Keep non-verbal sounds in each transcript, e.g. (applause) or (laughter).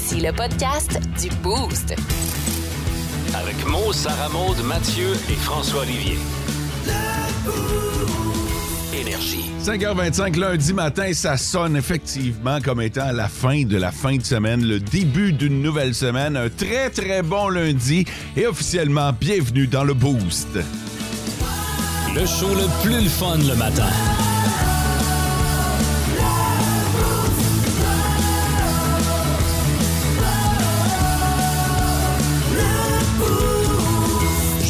Voici le podcast du Boost. Avec Mo, Sarah Maud, Mathieu et François Olivier. Énergie. 5h25 lundi matin, ça sonne effectivement comme étant la fin de la fin de semaine, le début d'une nouvelle semaine. Un très très bon lundi et officiellement bienvenue dans le Boost. Le show le plus le fun le matin.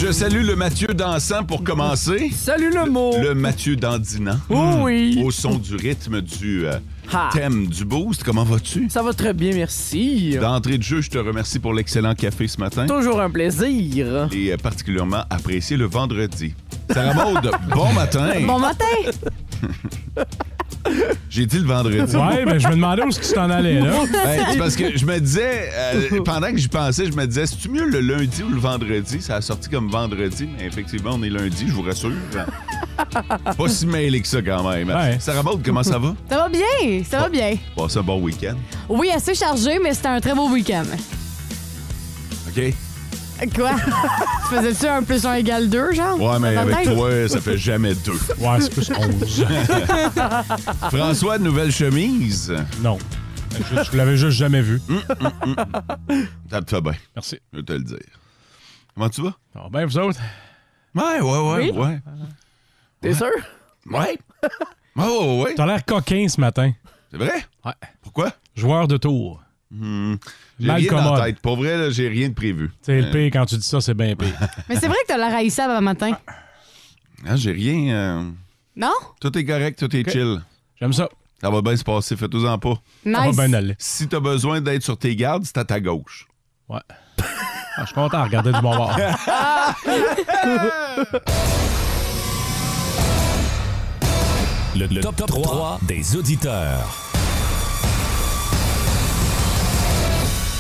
Je salue le Mathieu dansant pour commencer. Salut le mot! Le Mathieu dandinant. Oh oui! Au son du rythme du euh, Ha. thème du Boost. Comment vas-tu? Ça va très bien, merci. D'entrée de jeu, je te remercie pour l'excellent café ce matin. Toujours un plaisir. Et euh, particulièrement apprécié le vendredi. Sarah Maud, (laughs) bon matin. Bon matin! (laughs) (laughs) J'ai dit le vendredi. Ouais, ben je me demandais où est-ce que tu t'en allais là. Hey, (laughs) c'est parce que je me disais, euh, pendant que j'y pensais, je me disais, c'est-tu mieux le lundi ou le vendredi? Ça a sorti comme vendredi, mais effectivement, on est lundi, je vous rassure. Pas si mêlé que ça quand même. Ouais. Sarah Maud, comment ça va? Ça va bien, ça va bien. Passe un bon week-end. Oui, assez chargé, mais c'était un très beau week-end. OK? Quoi? (laughs) tu faisais-tu un plus un égale deux, genre? Ouais, mais avec toi, ça fait jamais deux. (laughs) Ouais, c'est plus 11. (laughs) François, nouvelle chemise? Non. Je, je l'avais juste jamais vu. Ça te fait bien, Merci. je vais te le dire. Comment tu vas? Alors, ben, vous autres? Ouais, ouais, ouais, Oui? ouais. T'es sûr? Ouais. Ouais, ouais, ouais. T'as l'air coquin ce matin. C'est vrai? Ouais. Pourquoi? Joueur de tour. J'ai Mal rien dans la commode. tête. Pour vrai, là, j'ai rien de prévu. C'est le pire quand tu dis ça, c'est bien pire. Mais c'est vrai que t'as l'air haïssable avant matin. Hein, j'ai rien. euh, Non? Tout est correct, tout est chill. J'aime ça. Ça va bien se passer, fais-toi-en pas. Ça va bien aller. Si t'as besoin d'être sur tes gardes, c'est à ta gauche. Ouais. (laughs) Ah, je suis content de regarder du bon bord. Le, le top, 3 des auditeurs.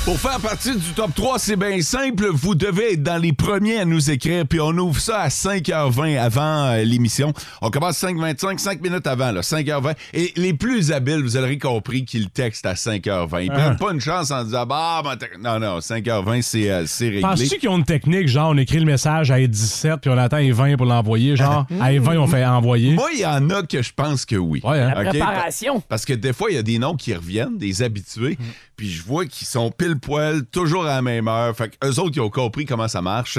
Pour faire partie du top 3, c'est bien simple. Vous devez être dans les premiers à nous écrire, puis on ouvre ça à 5h20 avant euh, l'émission. On commence 5h25, 5 minutes avant, là, 5h20. Et les plus habiles, vous aurez compris qu'ils textent à 5h20. Ils Ah. prennent pas une chance en disant, bah, ben, t'as- non, non, 5h20, c'est euh, c'est réglé. Penses-tu qu'ils ont une technique, genre on écrit le message à 17 puis on attend les 20 pour l'envoyer, genre (laughs) à 20 on fait envoyer? Moi, il y en a que je pense que oui. Ouais, hein? OK? Préparation. Parce que des fois, il y a des noms qui reviennent, des habitués, Mm. puis je vois qu'ils sont pile poil, toujours à la même heure. Fait qu'eux autres, ils ont compris comment ça marche.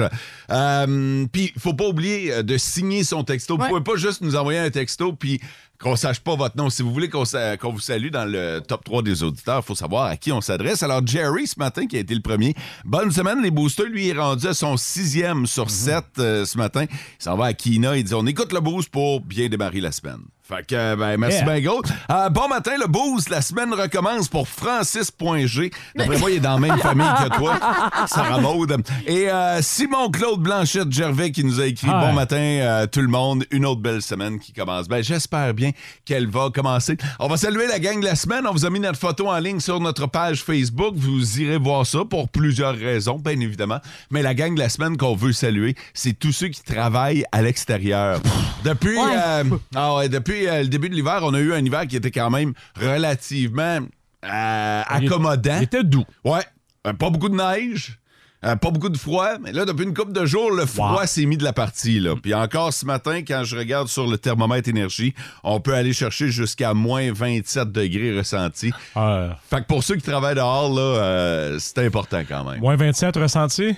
Euh, puis, il faut pas oublier euh, de signer son texto. Vous Ouais. pouvez pas juste nous envoyer un texto, puis qu'on sache pas votre nom. Si vous voulez qu'on vous salue dans le top 3 des auditeurs, il faut savoir à qui on s'adresse. Alors, Jerry, ce matin, qui a été le premier, bonne semaine, les boosters. Lui, il est rendu à son sixième sur Mm-hmm. sept euh, ce matin. Il s'en va à Kina. Il dit, on écoute le boost pour bien démarrer la semaine. Fait que, euh, ben, merci Yeah. bien gros. Euh, bon matin, le boost. La semaine recommence pour Francis.g. D'après moi, il est dans la même famille que toi, (laughs) Sarah Maud. Et euh, Simon-Claude Blanchette-Gervais qui nous a écrit Ah. Bon matin, euh, tout le monde. Une autre belle semaine qui commence. Ben, j'espère bien qu'elle va commencer. On va saluer la gang de la semaine. On vous a mis notre photo en ligne sur notre page Facebook. Vous irez voir ça pour plusieurs raisons, bien évidemment. Mais la gang de la semaine qu'on veut saluer, c'est tous ceux qui travaillent à l'extérieur. Depuis, Ouais. ah ouais, depuis euh, le début de l'hiver, on a eu un hiver qui était quand même relativement euh, accommodant. Il était doux. Ouais. Euh, pas beaucoup de neige. Euh, pas beaucoup de froid, mais là, depuis une couple de jours, le froid Wow. s'est mis de la partie. Là. Puis encore ce matin, quand je regarde sur le thermomètre énergie, on peut aller chercher jusqu'à moins 27 degrés ressentis. Euh, Fait que pour ceux qui travaillent dehors, là, euh, c'est important quand même. moins 27 ressenti?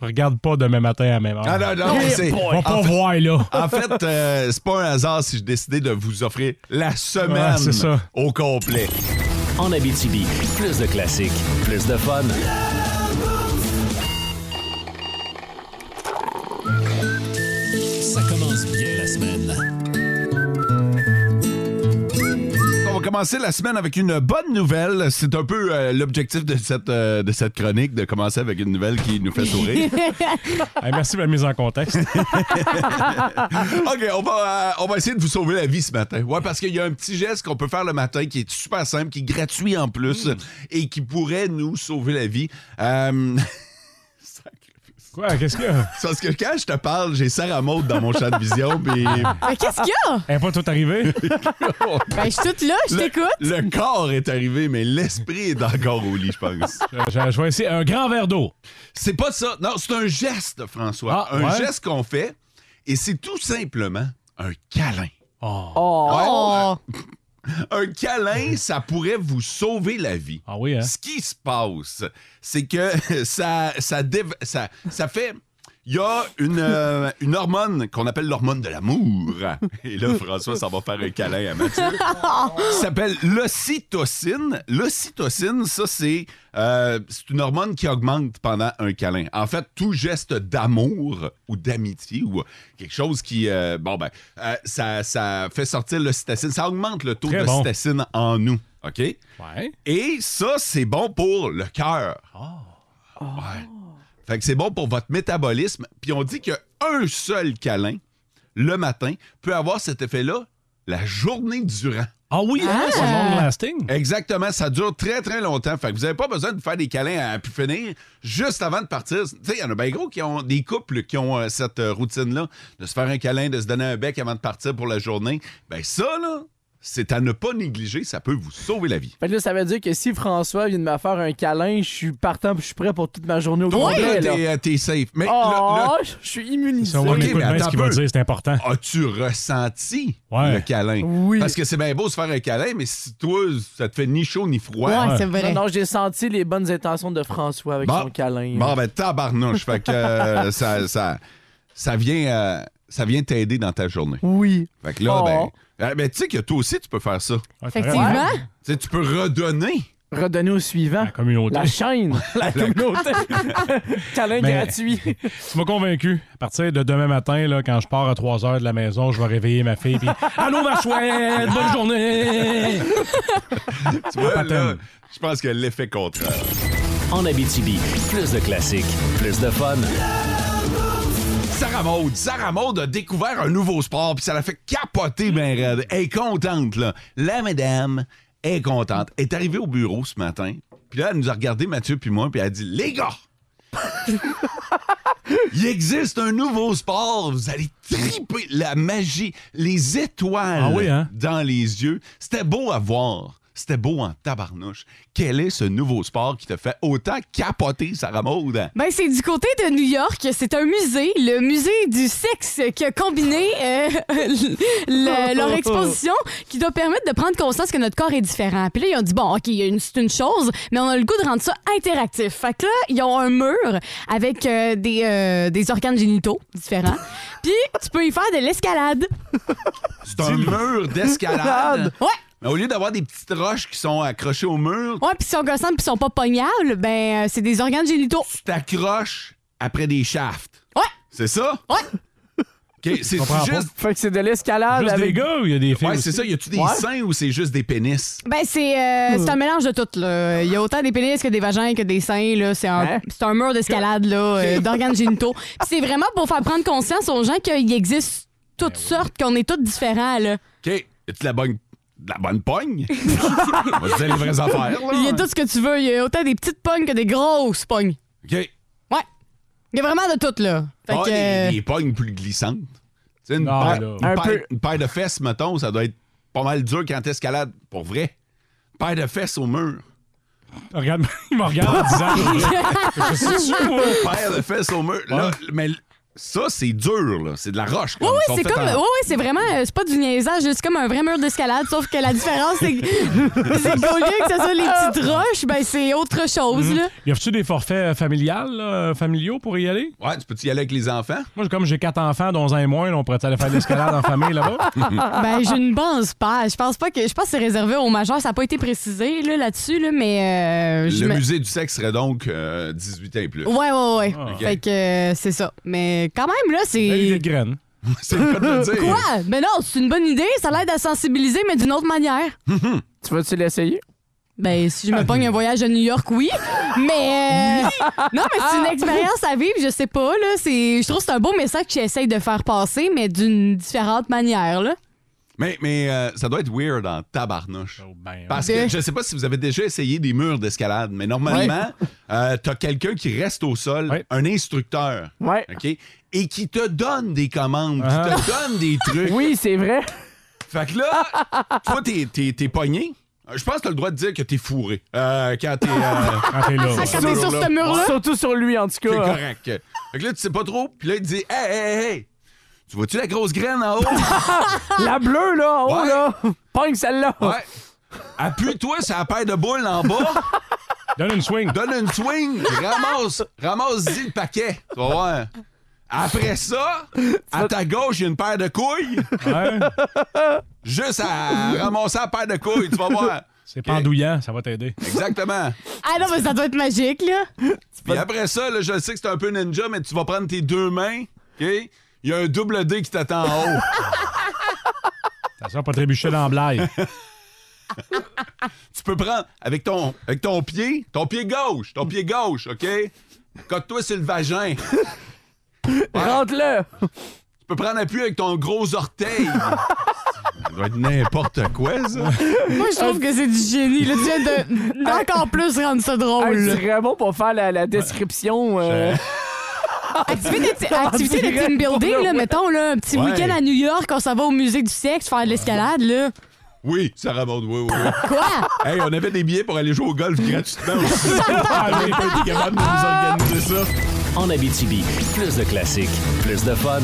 Regarde pas demain matin à même heure. Ah non, non, c'est... On va pas en fait- voir, là. En fait, euh, c'est pas un hasard si je décidais de vous offrir la semaine Ouais, c'est ça. au complet. En Abitibi, plus de classiques, plus de fun. Ça commence bien la semaine. On va commencer la semaine avec une bonne nouvelle. C'est un peu euh, l'objectif de cette, euh, de cette chronique, de commencer avec une nouvelle qui nous fait sourire. (laughs) Hey, merci de la mise en contexte. (laughs) OK, on va, euh, on va essayer de vous sauver la vie ce matin. Ouais, parce qu'il y a un petit geste qu'on peut faire le matin qui est super simple, qui est gratuit en plus et qui pourrait nous sauver la vie. (laughs) Quoi? Qu'est-ce qu'il y a? C'est parce que quand je te parle, j'ai Sarah Maud dans mon champ de vision, (laughs) puis Mais qu'est-ce qu'il y a? Elle n'est pas tout arrivé? (laughs) Ben, je suis toute là, je le, t'écoute. le corps est arrivé, mais l'esprit est encore au lit, je pense. (laughs) je, je vais essayer. Un grand verre d'eau. C'est pas ça. Non, c'est un geste, François. Ah, un ouais? geste qu'on fait, et c'est tout simplement un câlin. Oh. Oh! (laughs) Un câlin, ça pourrait vous sauver la vie. Ah oui, hein? Ce qui se passe, c'est que (laughs) ça, ça, ça fait. Il y a une, euh, une hormone qu'on appelle l'hormone de l'amour. Et là, François, ça va faire un câlin à Mathieu. (laughs) Ça s'appelle l'ocytocine. L'ocytocine, ça, c'est euh, c'est une hormone qui augmente pendant un câlin. En fait, tout geste d'amour ou d'amitié ou quelque chose qui. euh, bon, ben, euh, ça, ça fait sortir l'ocytocine. Ça augmente le taux bon. d'ocytocine en nous. OK? Ouais. Et ça, c'est bon pour le cœur. Ouais. Fait que c'est bon pour votre métabolisme. Puis on dit qu'un seul câlin, le matin, peut avoir cet effet-là la journée durant. Ah oui, hein? Ah. C'est long lasting. Exactement, ça dure très très longtemps. Fait que vous n'avez pas besoin de faire des câlins à pu finir juste avant de partir. Tu sais, il y en a bien gros qui ont des couples qui ont euh, cette euh, routine-là de se faire un câlin, de se donner un bec avant de partir pour la journée. Ben ça, là, c'est à ne pas négliger. Ça peut vous sauver la vie. Fait que là, ça veut dire que si François vient de me faire un câlin, je suis partant je suis prêt pour toute ma journée au Toi, complet. t'es, euh, t'es safe. Mais Oh, le- le- je suis immunisé. Ça, on Ok, écoute mais bien ce attends qu'il un va peu. dire, c'est important. As-tu ressenti Ouais. le câlin? Oui. Parce que c'est bien beau se faire un câlin, mais si toi, ça te fait ni chaud ni froid. Ouais, c'est vrai. Non, non, j'ai senti les bonnes intentions de François avec Bon. son câlin. Bon, ben, tabarnouche. fait que euh, ça, ça, ça vient, euh, ça vient t'aider dans ta journée. Oui. Fait que là, Oh. ben, euh, ben, tu sais que toi aussi, tu peux faire ça. Effectivement. Tu sais, tu peux redonner. Redonner au suivant. La communauté. La chaîne. (laughs) La communauté. (laughs) câlin Mais- gratuit. Tu m'as convaincu. À partir de demain matin, là, quand je pars à 3 heures de la maison, je vais réveiller ma fille. Puis, Allô, ma chouette! Bonne journée! Tu vois, là, je pense que l'effet contraire. En Abitibi, plus de classiques, plus de fun. Sarah Maud. Sarah Maud a découvert un nouveau sport, puis ça l'a fait capoter ben raide. Elle est contente, là. La madame est contente. Elle est arrivée au bureau ce matin, puis là, elle nous a regardé, Mathieu puis moi, puis elle a dit « Les gars! (laughs) Il existe un nouveau sport, vous allez triper la magie, les étoiles Ah oui, hein? dans les yeux. C'était beau à voir. C'était beau en tabarnouche. Quel est ce nouveau sport qui te fait autant capoter, Sarah Maud? Ben, c'est du côté de New York. C'est un musée, le musée du sexe, qui a combiné euh, (laughs) le- leur exposition qui doit permettre de prendre conscience que notre corps est différent. Puis là, ils ont dit, bon, OK, c'est une chose, mais on a le goût de rendre ça interactif. Fait que là, ils ont un mur avec euh, des, euh, des organes génitaux différents. (laughs) Puis tu peux y faire de l'escalade. C'est un mur d'escalade. Ouais. Mais au lieu d'avoir des petites roches qui sont accrochées au mur, Ouais, puis si sont gossants puis sont pas pognables, ben, euh, c'est des organes génitaux. tu t'accroches après des shafts. Ouais. C'est ça? Ouais. OK, c'est comprends pas. juste... Fait que c'est de l'escalade Juste des avec. gars ou il y a des filles? Ouais, aussi? c'est ça. Y a-tu des Ouais. seins ou c'est juste des pénis? Ben, c'est euh, c'est un mélange de tout. Là. Il y a autant des pénis que des vagins que des seins. Là. C'est, un, Hein? c'est un mur d'escalade là, euh, d'organes génitaux. (laughs) Puis c'est vraiment pour faire prendre conscience aux gens qu'il existe toutes sortes, qu'on est tous différents. Là. OK. Y a-tu la bonne, de la bonne pogne? (laughs) On va te dire les vraies affaires, là. Il y a tout ce que tu veux. Il y a autant des petites pognes que des grosses pognes. OK. Ouais. Il y a vraiment de tout, là. Fait Ah, que, des, euh, des pognes plus glissantes. Tu sais, une, Non, paire, là. une Un paire- peu. une paire de fesses, mettons, ça doit être pas mal dur quand t'escalades. Pour vrai. Une paire de fesses au mur. Regarde, (laughs) il me regarde en disant. (laughs) Je suis sûr, paire de fesses au mur. Là, mais ça, c'est dur, là. C'est de la roche. Oui, comme. oui, c'est comme. en- Oui, oui, c'est vraiment. euh, C'est pas du niaisage, c'est comme un vrai mur d'escalade, sauf que la différence, c'est que, (laughs) c'est qu'au lieu que ce soit les petites roches, ben c'est autre chose, là. Y a-tu des forfaits familiales, là, familiaux pour y aller? Ouais, tu peux y aller avec les enfants? Moi, comme j'ai quatre enfants, dont un et moins, là, on pourrait aller faire de l'escalade en famille là-bas? (laughs) Ben, je ne pense pas. Je pense pas que. Je pense que c'est réservé aux majeurs. Ça n'a pas été précisé là, là-dessus, là, mais. euh, je Le me- musée du sexe serait donc euh, 18 ans et plus. Ouais, ouais, ouais. Ah. Fait que euh, c'est ça. Mais quand même, là, c'est. de graine. c'est le cas de le (laughs) dire. Quoi? Ben non, c'est une bonne idée. Ça l'aide à sensibiliser, mais d'une autre manière. (laughs) Tu vas-tu l'essayer? Ben, si je me pogne un voyage à New York, oui. Mais. euh, (laughs) non, mais c'est une expérience à vivre, je sais pas, là. C'est... Je trouve que c'est un beau message que j'essaye de faire passer, mais d'une différente manière, là. Mais, mais euh, ça doit être weird en tabarnouche. Oh, ben, Parce Ouais. que je sais pas si vous avez déjà essayé des murs d'escalade, mais normalement, euh, t'as quelqu'un qui reste au sol, Ouais. un instructeur, Ouais. OK? Et qui te donne des commandes, Ah. qui te donne des (laughs) trucs. Oui, c'est vrai. Fait que là, toi, t'es, t'es, t'es pogné. Je pense que t'as le droit de dire que t'es fourré. Euh, quand t'es. euh, (laughs) quand t'es là. Quand t'es sur ce mur-là, Surtout sur lui, en tout c'est cas. correct. Fait que là, tu sais pas trop. Puis là, il te dit Hey, hey, hey, hey, tu vois-tu la grosse graine en haut? (laughs) La bleue, là, en haut, Ouais. là. Pogne celle-là. ouais. Appuie-toi sur la paire de boules en bas. Donne une swing. Donne une swing, ramasse, ramasse-y le paquet. Tu vas voir. Après ça, à ta gauche, il y a une paire de couilles. Ouais. Juste à ramasser la paire de couilles, tu vas voir. C'est pendouillant, ça va t'aider. Exactement. ah non, mais ça doit être magique, là. Puis après ça, là, je sais que c'est un peu ninja, mais tu vas prendre tes deux mains, OK? Il y a un double D qui t'attend en haut. Ça sera pas trébucher dans la blague. tu peux prendre avec ton, avec ton pied, ton pied gauche, ton pied gauche, OK? Cote-toi sur le vagin. Rentre-le. Tu peux prendre appui avec ton gros orteil. (laughs) Ça doit être n'importe quoi, ça. Moi, je trouve que c'est du génie. Là, tu viens de- d'encore plus rendre ça drôle. Hey, là. c'est vraiment pour faire la, la description. euh, (laughs) Activité de, (laughs) activité de team building, là, mettons, là, un petit Ouais. week-end à New York, on s'en va au musée du sexe faire de l'escalade, là. Oui, Sarah Maud, oui, oui, oui. Quoi? Hey, on avait des billets pour aller jouer au golf gratuitement aussi. on pas été capable de nous organiser ça. En Abitibi, plus de classiques, plus de fun.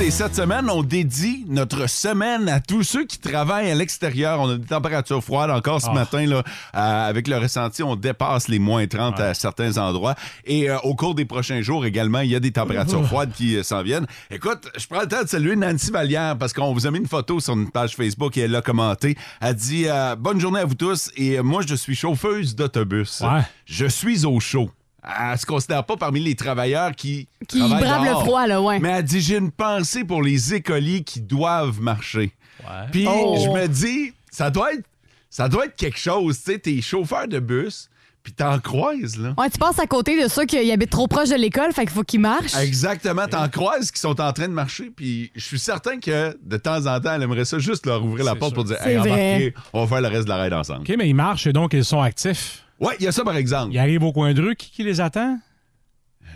Et cette semaine, on dédie notre semaine à tous ceux qui travaillent à l'extérieur. On a des températures froides encore ce Ah. matin. Là, Euh, avec le ressenti, on dépasse les moins 30 à certains endroits. Et euh, au cours des prochains jours également, il y a des températures (laughs) froides qui euh, s'en viennent. Écoute, je prends le temps de saluer Nancy Vallière parce qu'on vous a mis une photo sur une page Facebook et elle l'a commenté. Elle dit euh, Bonne journée à vous tous. Et euh, moi, je suis chauffeuse d'autobus. Ouais. Je suis au chaud. Elle se considère pas parmi les travailleurs qui, Qui travaillent brave le froid, là, ouais. Mais elle dit j'ai une pensée pour les écoliers qui doivent marcher. Ouais. Puis Oh. je me dis ça doit être ça doit être quelque chose, tu sais, t'es chauffeur de bus, puis t'en croises là. Ouais, tu passes à côté de ceux qui habitent trop proche de l'école, fait qu'il faut qu'ils marchent. Exactement, t'en croises qui sont en train de marcher, puis je suis certain que de temps en temps, elle aimerait ça juste leur ouvrir la porte sûr. pour dire hey, embarquez, on va faire le reste de la ride ensemble. OK, mais ils marchent et donc ils sont actifs. Ouais, il y a ça par exemple. Ils arrivent au coin de rue. Qui, qui les attend?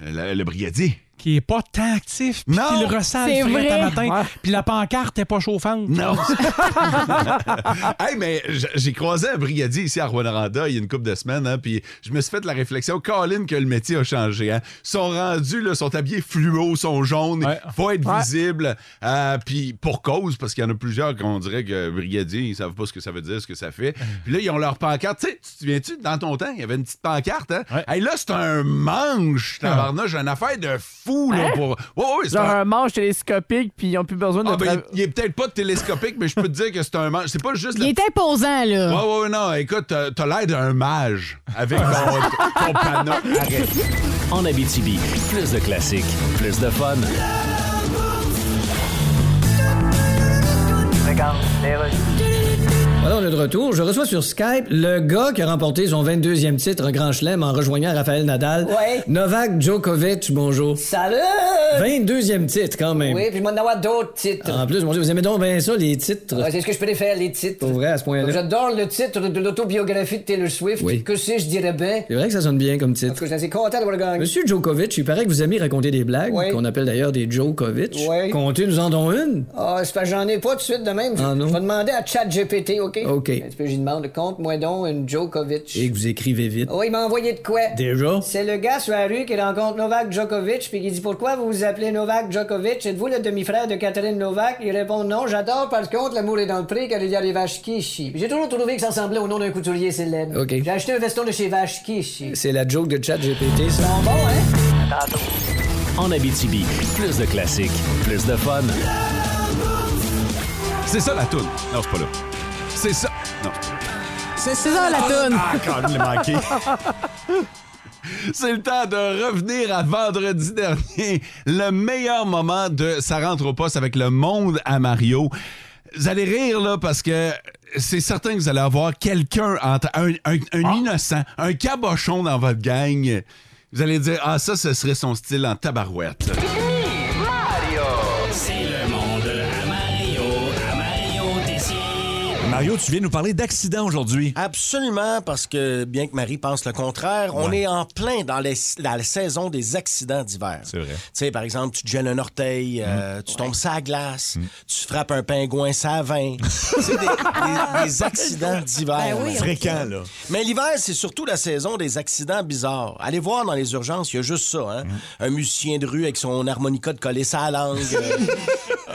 Le, le brigadier. Qui est pas tant actif. Puis Non. qui le ressent le vrai. à matin. Puis la pancarte est pas chauffante. Non. (laughs) (laughs) hey, mais j'ai croisé un brigadier ici à Rwanda il y a une couple de semaines, hein, puis je me suis fait la réflexion, Colin, que le métier a changé. Hein. Sont rendus, là, sont habillés fluo, sont jaunes, Ouais. faut être Ouais. visible. euh, puis pour cause, parce qu'il y en a plusieurs qu'on dirait que brigadier, ils savent pas ce que ça veut dire, ce que ça fait. (laughs) Puis là, ils ont leur pancarte. Tu sais, tu te souviens-tu, dans ton temps, il y avait une petite pancarte. Hein? Ouais. Hey, là, c'est un manche, tabarnouche, une affaire de fou. Là, pour... Ouais, ouais, c'est Genre un- un manche télescopique, puis ils n'ont plus besoin de. Ah, ben, tra- il, il est peut-être pas télescopique, mais je peux te dire que c'est un manche. C'est pas juste Il est imposant, là. Ouais, ouais, ouais, non, écoute, t'as t'as l'air d'un mage avec ton, ton panneau. Arrête. En Abitibi, plus de classiques, plus de fun. Voilà, on est de retour. Je reçois sur Skype le gars qui a remporté son 22e titre Grand Chelem en rejoignant Raphaël Nadal. Ouais. Novak Djokovic, bonjour. Salut! 22e titre quand même. Oui, puis moi, d'en avoir d'autres titres. En plus, mon Dieu, vous aimez donc bien ça, les titres. Ouais, c'est ce que je préfère, les titres. Pour vrai, à ce point-là. J'adore le titre de l'autobiographie de Taylor Swift. Oui. Que si je dirais bien. C'est vrai que ça sonne bien comme En tout titre. cas, je suis content d'avoir gagné. Monsieur Djokovic, il paraît que vous aimez raconter des blagues, Oui. qu'on appelle d'ailleurs des Djokovic. Oui. Comptez, nous en donnons une. Ah, c'est que j'en ai pas tout de suite de même. Ah, non? Je vais demander à ChatGPT, OK? OK. Un petit peu, j'y demande, compte-moi donc une Djokovic. Et que vous écrivez vite. Oh, il m'a envoyé de quoi? Déjà? C'est le gars sur la rue qui rencontre Novak Djokovic puis qui dit pourquoi vous vous appelez Novak Djokovic? Êtes-vous le demi-frère de Catherine Novak? Il répond non, j'adore par contre l'amour est dans le pré car il y a les vaches Kishi. J'ai toujours trouvé que ça ressemblait au nom d'un couturier célèbre. OK. J'ai acheté un veston de chez Vache Kishi. C'est la joke de chat GPT, ça. Bon, bon, hein? En Abitibi, plus de classiques, plus de fun. C'est ça la toune. Non, c'est pas là. C'est ça. Non. C'est ça, la toune. Ah, quand même, manqué. C'est le temps de revenir à vendredi dernier. Le meilleur moment de Ça rentre au poste avec le monde à Mario. Vous allez rire, là, parce que c'est certain que vous allez avoir quelqu'un, entre- un, un- un innocent, un cabochon dans votre gang. Vous allez dire, ah, ça, ce serait son style en tabarouette. Mario, tu viens nous parler d'accidents aujourd'hui. Absolument, parce que bien que Marie pense le contraire, on est en plein dans, les- dans la saison des accidents d'hiver. C'est vrai. Tu sais, par exemple, tu te gèles un orteil, euh, tu tombes sur la glace, tu frappes un pingouin ça vin. C'est des, des- des accidents d'hiver. Ben oui, man. Fréquent, là. Mais l'hiver, c'est surtout la saison des accidents bizarres. Allez voir dans les urgences, il y a juste ça. Hein? Un musicien de rue avec son harmonica de coller sa langue. (laughs)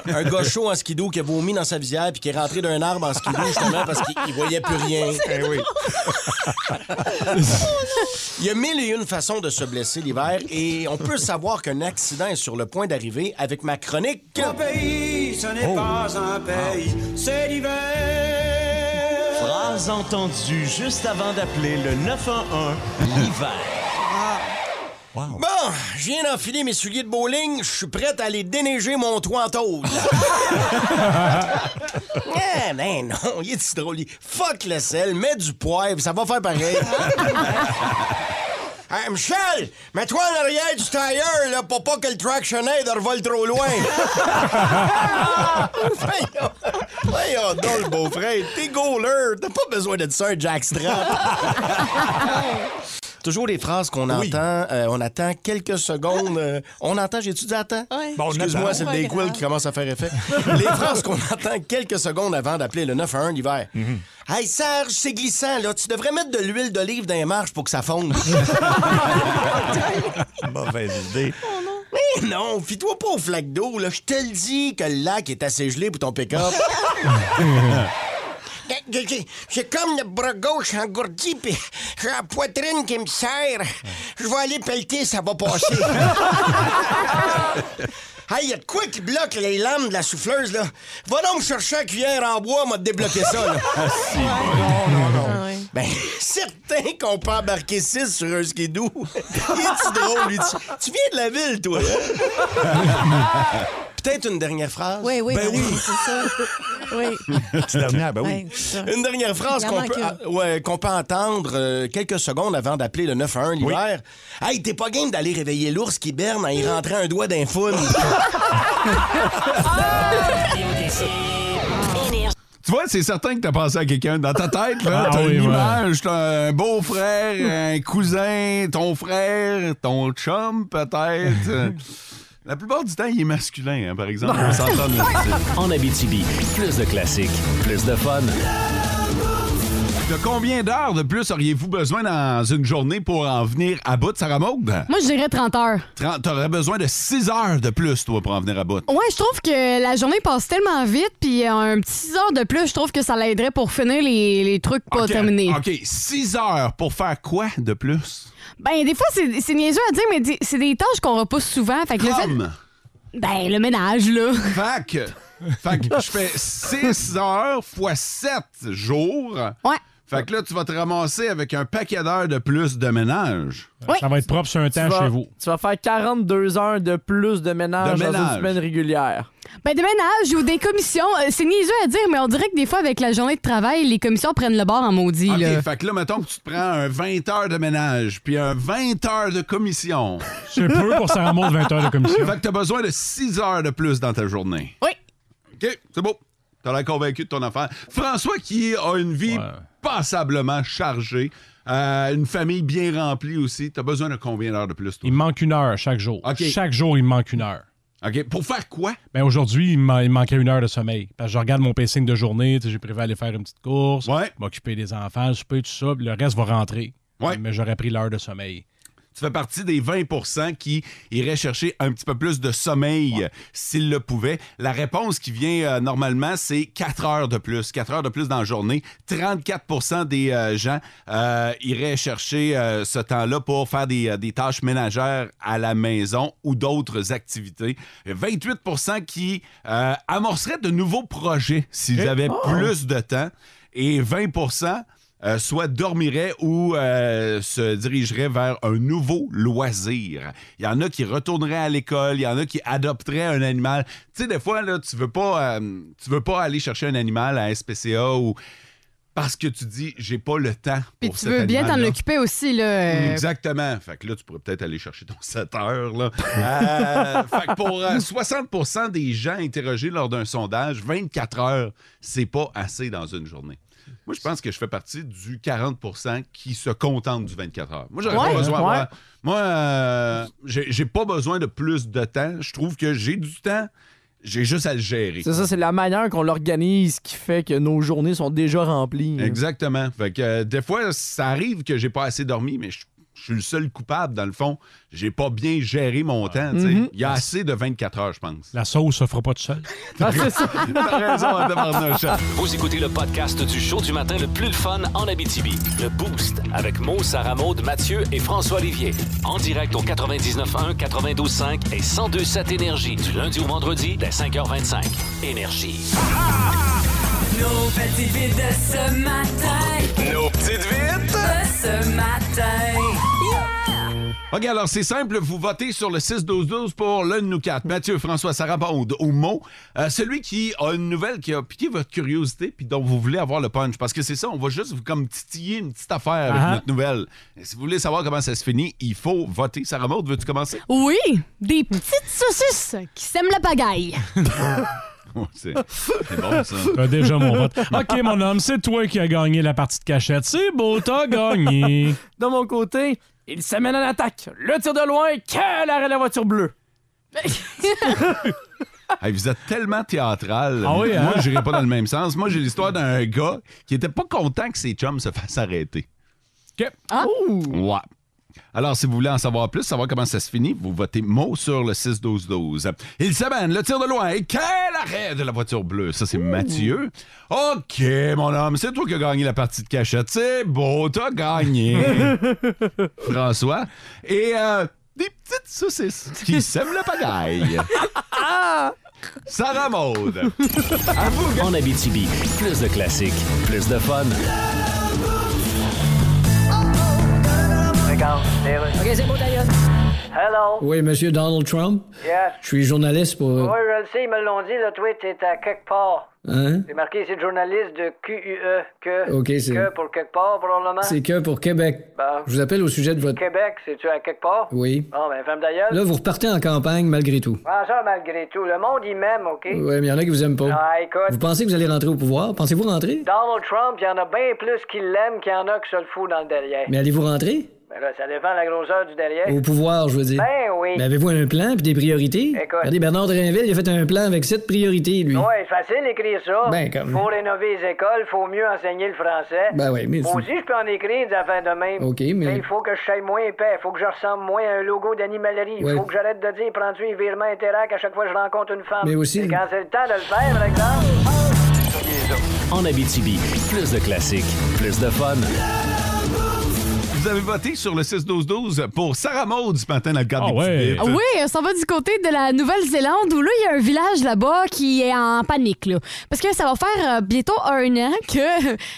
un gars chaud en skidoo qui a vomi dans sa visière puis qui est rentré d'un arbre en skidoo justement parce qu'il il voyait plus rien. (laughs) Il y a mille et une façons de se blesser l'hiver et on peut savoir qu'un accident est sur le point d'arriver avec ma chronique. pays, ce n'est pas un pays, c'est l'hiver. Phrase entendue juste avant d'appeler le 911 l'hiver. Bon, je viens d'enfiler mes souliers de bowling, je suis prête à aller déneiger mon toit en tôle. (laughs) Eh ben non, il est si drôle. Fuck le sel, mets du poivre, ça va faire pareil. Hey, (laughs) Michel, mets-toi en arrière du tailleur, là, pour pas que le tractionnaire revole trop loin. (laughs) voyons, voyons donc, le beau-frère, t'es goaler, t'as pas besoin de ça, un jackstrap. Toujours des phrases qu'on entend, euh, on attend quelques secondes. euh, on entend, j'ai-tu dit attends? Bon, on Excuse-moi, c'est le Dayquil qui commence à faire effet. (laughs) Les phrases qu'on entend quelques secondes avant d'appeler le 911 l'hiver. Hey Serge, c'est glissant, là. Tu devrais mettre de l'huile d'olive dans les marches pour que ça fonde. (laughs) (laughs) Mauvaise idée. Mais non, fie-toi pas au flaque d'eau, là. Je te le dis que le lac est assez gelé pour ton pick-up. J'ai comme le bras gauche engourdi, puis j'ai la poitrine qui me serre. Je vais aller pelleter, ça va passer. Hey, y a de quoi qui bloque les lames de la souffleuse, là? Va donc chercher la cuillère en bois, m'a débloqué ça, là. Ben, certain qu'on peut embarquer 6 sur un skidoo. Il drôle, lui. Tu viens de la ville, toi. Peut-être une dernière phrase? Oui, oui, Ben non, oui. c'est ça. (laughs) Oui. Petite dernière, ben oui. Ouais. Une dernière phrase qu'on peut, une. ah, ouais, qu'on peut entendre euh, quelques secondes avant d'appeler le 911 l'hiver. Hey, t'es pas game d'aller réveiller l'ours qui berne en y rentrant un doigt d'un foule. (laughs) Tu vois, c'est certain que t'as pensé à quelqu'un dans ta tête, là. Ah t'as oui, une ouais. image, t'as un beau-frère, un cousin, ton frère, ton chum, peut-être. (laughs) La plupart du temps, il est masculin, hein, par exemple. On s'entend. (laughs) En Abitibi, plus de classiques, plus de fun. De combien d'heures de plus auriez-vous besoin dans une journée pour en venir à bout, Sarah Maud? Moi, je dirais 30 heures. 30 T'aurais besoin de 6 heures de plus, toi, pour en venir à bout. Ouais, je trouve que la journée passe tellement vite, puis un petit 6 heures de plus, je trouve que ça l'aiderait pour finir les, les trucs pas terminés. OK, 6 heures pour faire quoi de plus? Ben, des fois, c'est niaiseux à dire, mais c'est des tâches qu'on repousse souvent. Fait que le fait- Comme? Ben, le ménage, là. Fait que, fait que je fais 6 heures fois 7 jours. Ouais. Fait que là, tu vas te ramasser avec un paquet d'heures de plus de ménage. Ça va être propre sur un temps vas, chez vous. Tu vas faire 42 heures de plus de ménage, De dans ménage. une semaine régulière. Ben, de ménage ou des commissions, euh, c'est niaiseux à dire, mais on dirait que des fois, avec la journée de travail, les commissions prennent le bord en maudit, OK, là. fait que là, mettons que tu te prends un 20 heures de ménage puis un 20 heures de commission. (laughs) C'est peu pour Sarah Maud, 20 heures de commission. Fait que t'as besoin de 6 heures de plus dans ta journée. Oui. OK, c'est beau. T'as l'air convaincu de ton affaire. François, qui a une vie passablement chargée, euh, une famille bien remplie aussi, t'as besoin de combien d'heures de plus, toi? Il me manque une heure chaque jour. OK. Chaque jour, il me manque une heure. OK, pour faire quoi? Ben aujourd'hui, il, me manquait une heure de sommeil. Parce que je regarde mon pacing de journée, j'ai prévu aller faire une petite course, m'occuper des enfants, le souper, tout ça, le reste va rentrer. Mais j'aurais pris l'heure de sommeil. Tu fais partie des 20% qui iraient chercher un petit peu plus de sommeil s'ils le pouvaient. La réponse qui vient euh, normalement, c'est 4 heures de plus. 4 heures de plus dans la journée. 34% des euh, gens euh, iraient chercher ce temps-là pour faire des, des tâches ménagères à la maison ou d'autres activités. 28% qui amorceraient de nouveaux projets s'ils avaient Oh. plus de temps. Et 20 euh, soit dormirait ou euh, se dirigerait vers un nouveau loisir. Il y en a qui retourneraient à l'école, il y en a qui adopteraient un animal. Tu sais, des fois, là, tu veux pas, euh, tu veux pas aller chercher un animal à SPCA ou parce que tu dis, j'ai pas le temps pour Puis tu cet veux bien t'en occuper aussi, là. Exactement. Fait que là, tu pourrais peut-être aller chercher ton 7 heures. Là. Euh, (laughs) fait que pour euh, 60% des gens interrogés lors d'un sondage, 24 heures, c'est pas assez dans une journée. Moi, je pense que je fais partie du 40% qui se contentent du 24 heures. Moi, j'aurais Ouais, pas besoin. ouais. Moi, moi, euh, j'ai j'ai pas besoin de plus de temps. Je trouve que j'ai du temps. J'ai juste à le gérer. C'est ça, c'est la manière qu'on l'organise qui fait que nos journées sont déjà remplies. hein. Exactement. Fait que euh, des fois, ça arrive que j'ai pas assez dormi, mais je, je suis le seul coupable, dans le fond. J'ai pas bien géré mon temps. Mhm. Il y a assez de 24 heures, je pense. La sauce se fera pas tout seul. (laughs) T'as raison, tabarnouche. Vous écoutez le podcast du show du matin le plus le fun en Abitibi. Le Boost avec Mo, Sarah Maud, Mathieu et François Olivier. En direct au 99.1, 92.5 et 102.7 Énergie du lundi au vendredi dès 5h25. Énergie. Nos petites vites de ce matin. Nos petites vites De ce matin. OK, alors c'est simple, vous votez sur le 6-12-12 pour l'un de nous quatre. Mathieu, François, Sarah Bond ou Mo. Euh, celui qui a une nouvelle qui a piqué votre curiosité puis dont vous voulez avoir le punch. Parce que c'est ça, on va juste vous comme titiller une petite affaire avec Ah. notre nouvelle. Et si vous voulez savoir comment ça se finit, il faut voter. Sarah Maud, veux-tu commencer? Oui, des petites saucisses qui sèment la pagaille. (laughs) C'est bon, ça. (laughs) T'as déjà mon vote. OK, mon homme, c'est toi qui as gagné la partie de cachette. C'est beau, t'as gagné. (laughs) De mon côté, il s'amène en attaque. Le tir de loin, quel arrêt la voiture bleue. (laughs) Hey, vous êtes tellement théâtral. Ah oui, hein? Moi, je n'irai pas dans le même sens. Moi, j'ai l'histoire d'un gars qui était pas content que ses chums se fassent arrêter. OK. Ah. Ouais. Alors, si vous voulez en savoir plus, savoir comment ça se finit, vous votez mot sur le 6-12-12. Il s'amène, le tir de loin. Et quel arrêt de la voiture bleue? Ça, c'est Mathieu. OK, mon homme, c'est toi qui as gagné la partie de cachette. C'est beau, t'as gagné. (laughs) François. Et euh, des petites saucisses qui (laughs) sèment la pagaille. Sarah Maud. (laughs) À vous, En Abitibi, plus de classiques, plus de fun. OK, c'est beau, d'ailleurs. Hello. Oui, monsieur Donald Trump. Yes. Je suis journaliste pour. Oui, je le sais, ils me l'ont dit, le tweet est à quelque part. Hein? C'est marqué, c'est journaliste de QUE. Que, OK, c'est- que pour quelque part, probablement. C'est que pour Québec. Bon. Je vous appelle au sujet de votre. Québec, c'est-tu à quelque part? Oui. Bon, ben, femme d'ailleurs. Là, vous repartez en campagne malgré tout. Ah, ça, malgré tout. Le monde, il m'aime, OK? Ouais, mais il y en a qui vous aiment pas. Ah, écoute. Vous pensez que vous allez rentrer au pouvoir? Pensez-vous rentrer? Donald Trump, il y en a bien plus qui l'aiment qu'il y en a qui se le foutent dans le derrière. Mais allez-vous rentrer? Ben là, ça dépend de la grosseur du derrière. Au pouvoir, je veux dire. Ben oui. Mais avez-vous un plan puis des priorités? Écoute. Regardez, Bernard Drinville, il a fait un plan avec sept priorités, lui. Ouais, c'est facile d'écrire ça. Ben, comme- Faut rénover les écoles, faut mieux enseigner le français. Ben oui, mais aussi, je peux en écrire des affaires de même. OK, mais- il faut que je sois moins épais, faut que je ressemble moins à un logo d'animalerie. Il Ouais. faut que j'arrête de dire prends-tu un virement Interac à chaque fois que je rencontre une femme. Mais aussi- Et quand c'est le temps de le faire, par exemple. En Abitibi, plus de classiques, plus de fun. Vous avez voté sur le 6-12-12 pour Sarah Maud ce matin dans le cadre Ah des ouais. Ah Oui, ça va du côté de la Nouvelle-Zélande où là, il y a un village là-bas qui est en panique. Là. Parce que ça va faire euh, bientôt un an (laughs) qu'il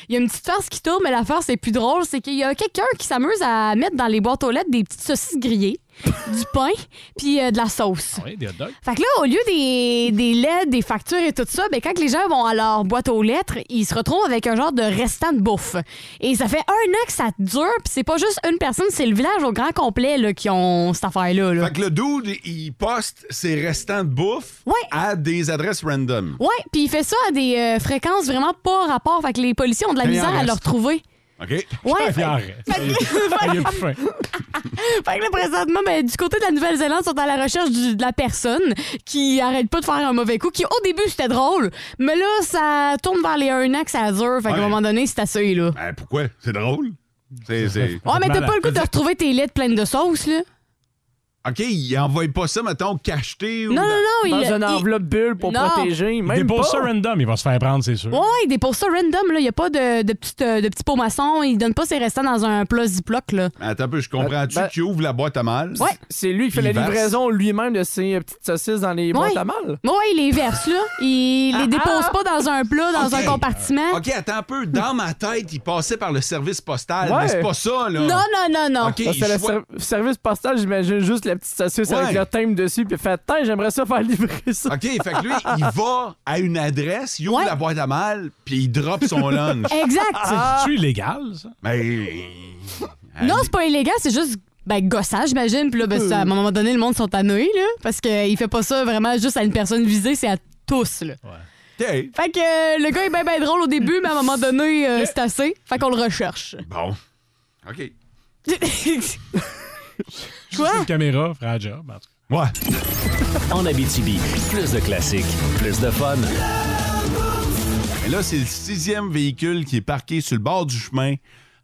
y a une petite farce qui tourne, mais la farce est plus drôle, c'est qu'il y a quelqu'un qui s'amuse à mettre dans les boîtes aux lettres des petites saucisses grillées, du pain, puis euh, de la sauce. Oui, des hot dogs. Fait que là, au lieu des, des lettres, des factures et tout ça, ben, quand les gens vont à leur boîte aux lettres, ils se retrouvent avec un genre de restant de bouffe. Et ça fait un an que ça dure, puis c'est pas juste une personne, c'est le village au grand complet là, qui ont cette affaire-là. là. Fait que le dude, il poste ses restants de bouffe Ouais. à des adresses random. Ouais, puis il fait ça à des euh, fréquences vraiment pas rapport. Fait que les policiers ont de la misère à le retrouver. OK? Ouais, fait. Il plus (laughs) que là, présentement, ben, du côté de la Nouvelle-Zélande, ils sont à la recherche du- de la personne qui arrête pas de faire un mauvais coup, qui au début c'était drôle, mais là, ça tourne vers les un an que ça dure. Fait qu'à Ouais. un moment donné, c'est assez, là. Ben, pourquoi? C'est drôle? C'est, c'est- Ouais, mais t'as pas le coup de retrouver tes lettres pleines de sauce, là. OK, il envoie pas ça, mettons, cacheté ou... Non, non, non, Dans il. une il- enveloppe bulle pour Non. protéger. Il Même dépose ça random, il va se faire prendre, c'est sûr. Ouais, il dépose ça random, là. Il y a pas de, de, petites, euh, de petits pots maçons. Il donne pas ses restants dans un plat Ziploc, là. Attends un peu, je comprends-tu Ben- qu'il ouvre la boîte à mal? Ouais. C'est lui qui fait la il livraison lui-même de ses euh, petites saucisses dans les boîtes à mal. Ouais, il les verse, là. Il les dépose pas dans un plat, dans un compartiment. OK, attends un peu. Dans ma tête, il passait par le service postal, Ouais. mais c'est pas ça, là. Non, non, non, non. OK, Ça, c'est le je vois- ser- service postal, j'imagine juste le la petite saucisse Ouais. avec le thème dessus, puis fait Tiens, j'aimerais ça faire livrer ça. OK, fait que lui, il va à une adresse, il ouvre la boîte à mal, puis il drop son (laughs) lunch. Exact. C'est illégal, ça? Mais. Non, c'est pas illégal, c'est juste ben, gossage, j'imagine. Puis là, ben, ça, à un moment donné, le monde sont tannés, là. Parce qu'il fait pas ça vraiment juste à une personne visée, c'est à tous, là. Fait que euh, le gars est bien ben drôle au début, mais à un moment donné, euh, c'est assez. Fait qu'on le recherche. Bon. OK. (laughs) Quoi? Une caméra, un job. en tout cas. Ouais. En Abitibi, plus de classiques, plus de fun. Et là, c'est le sixième véhicule qui est parqué sur le bord du chemin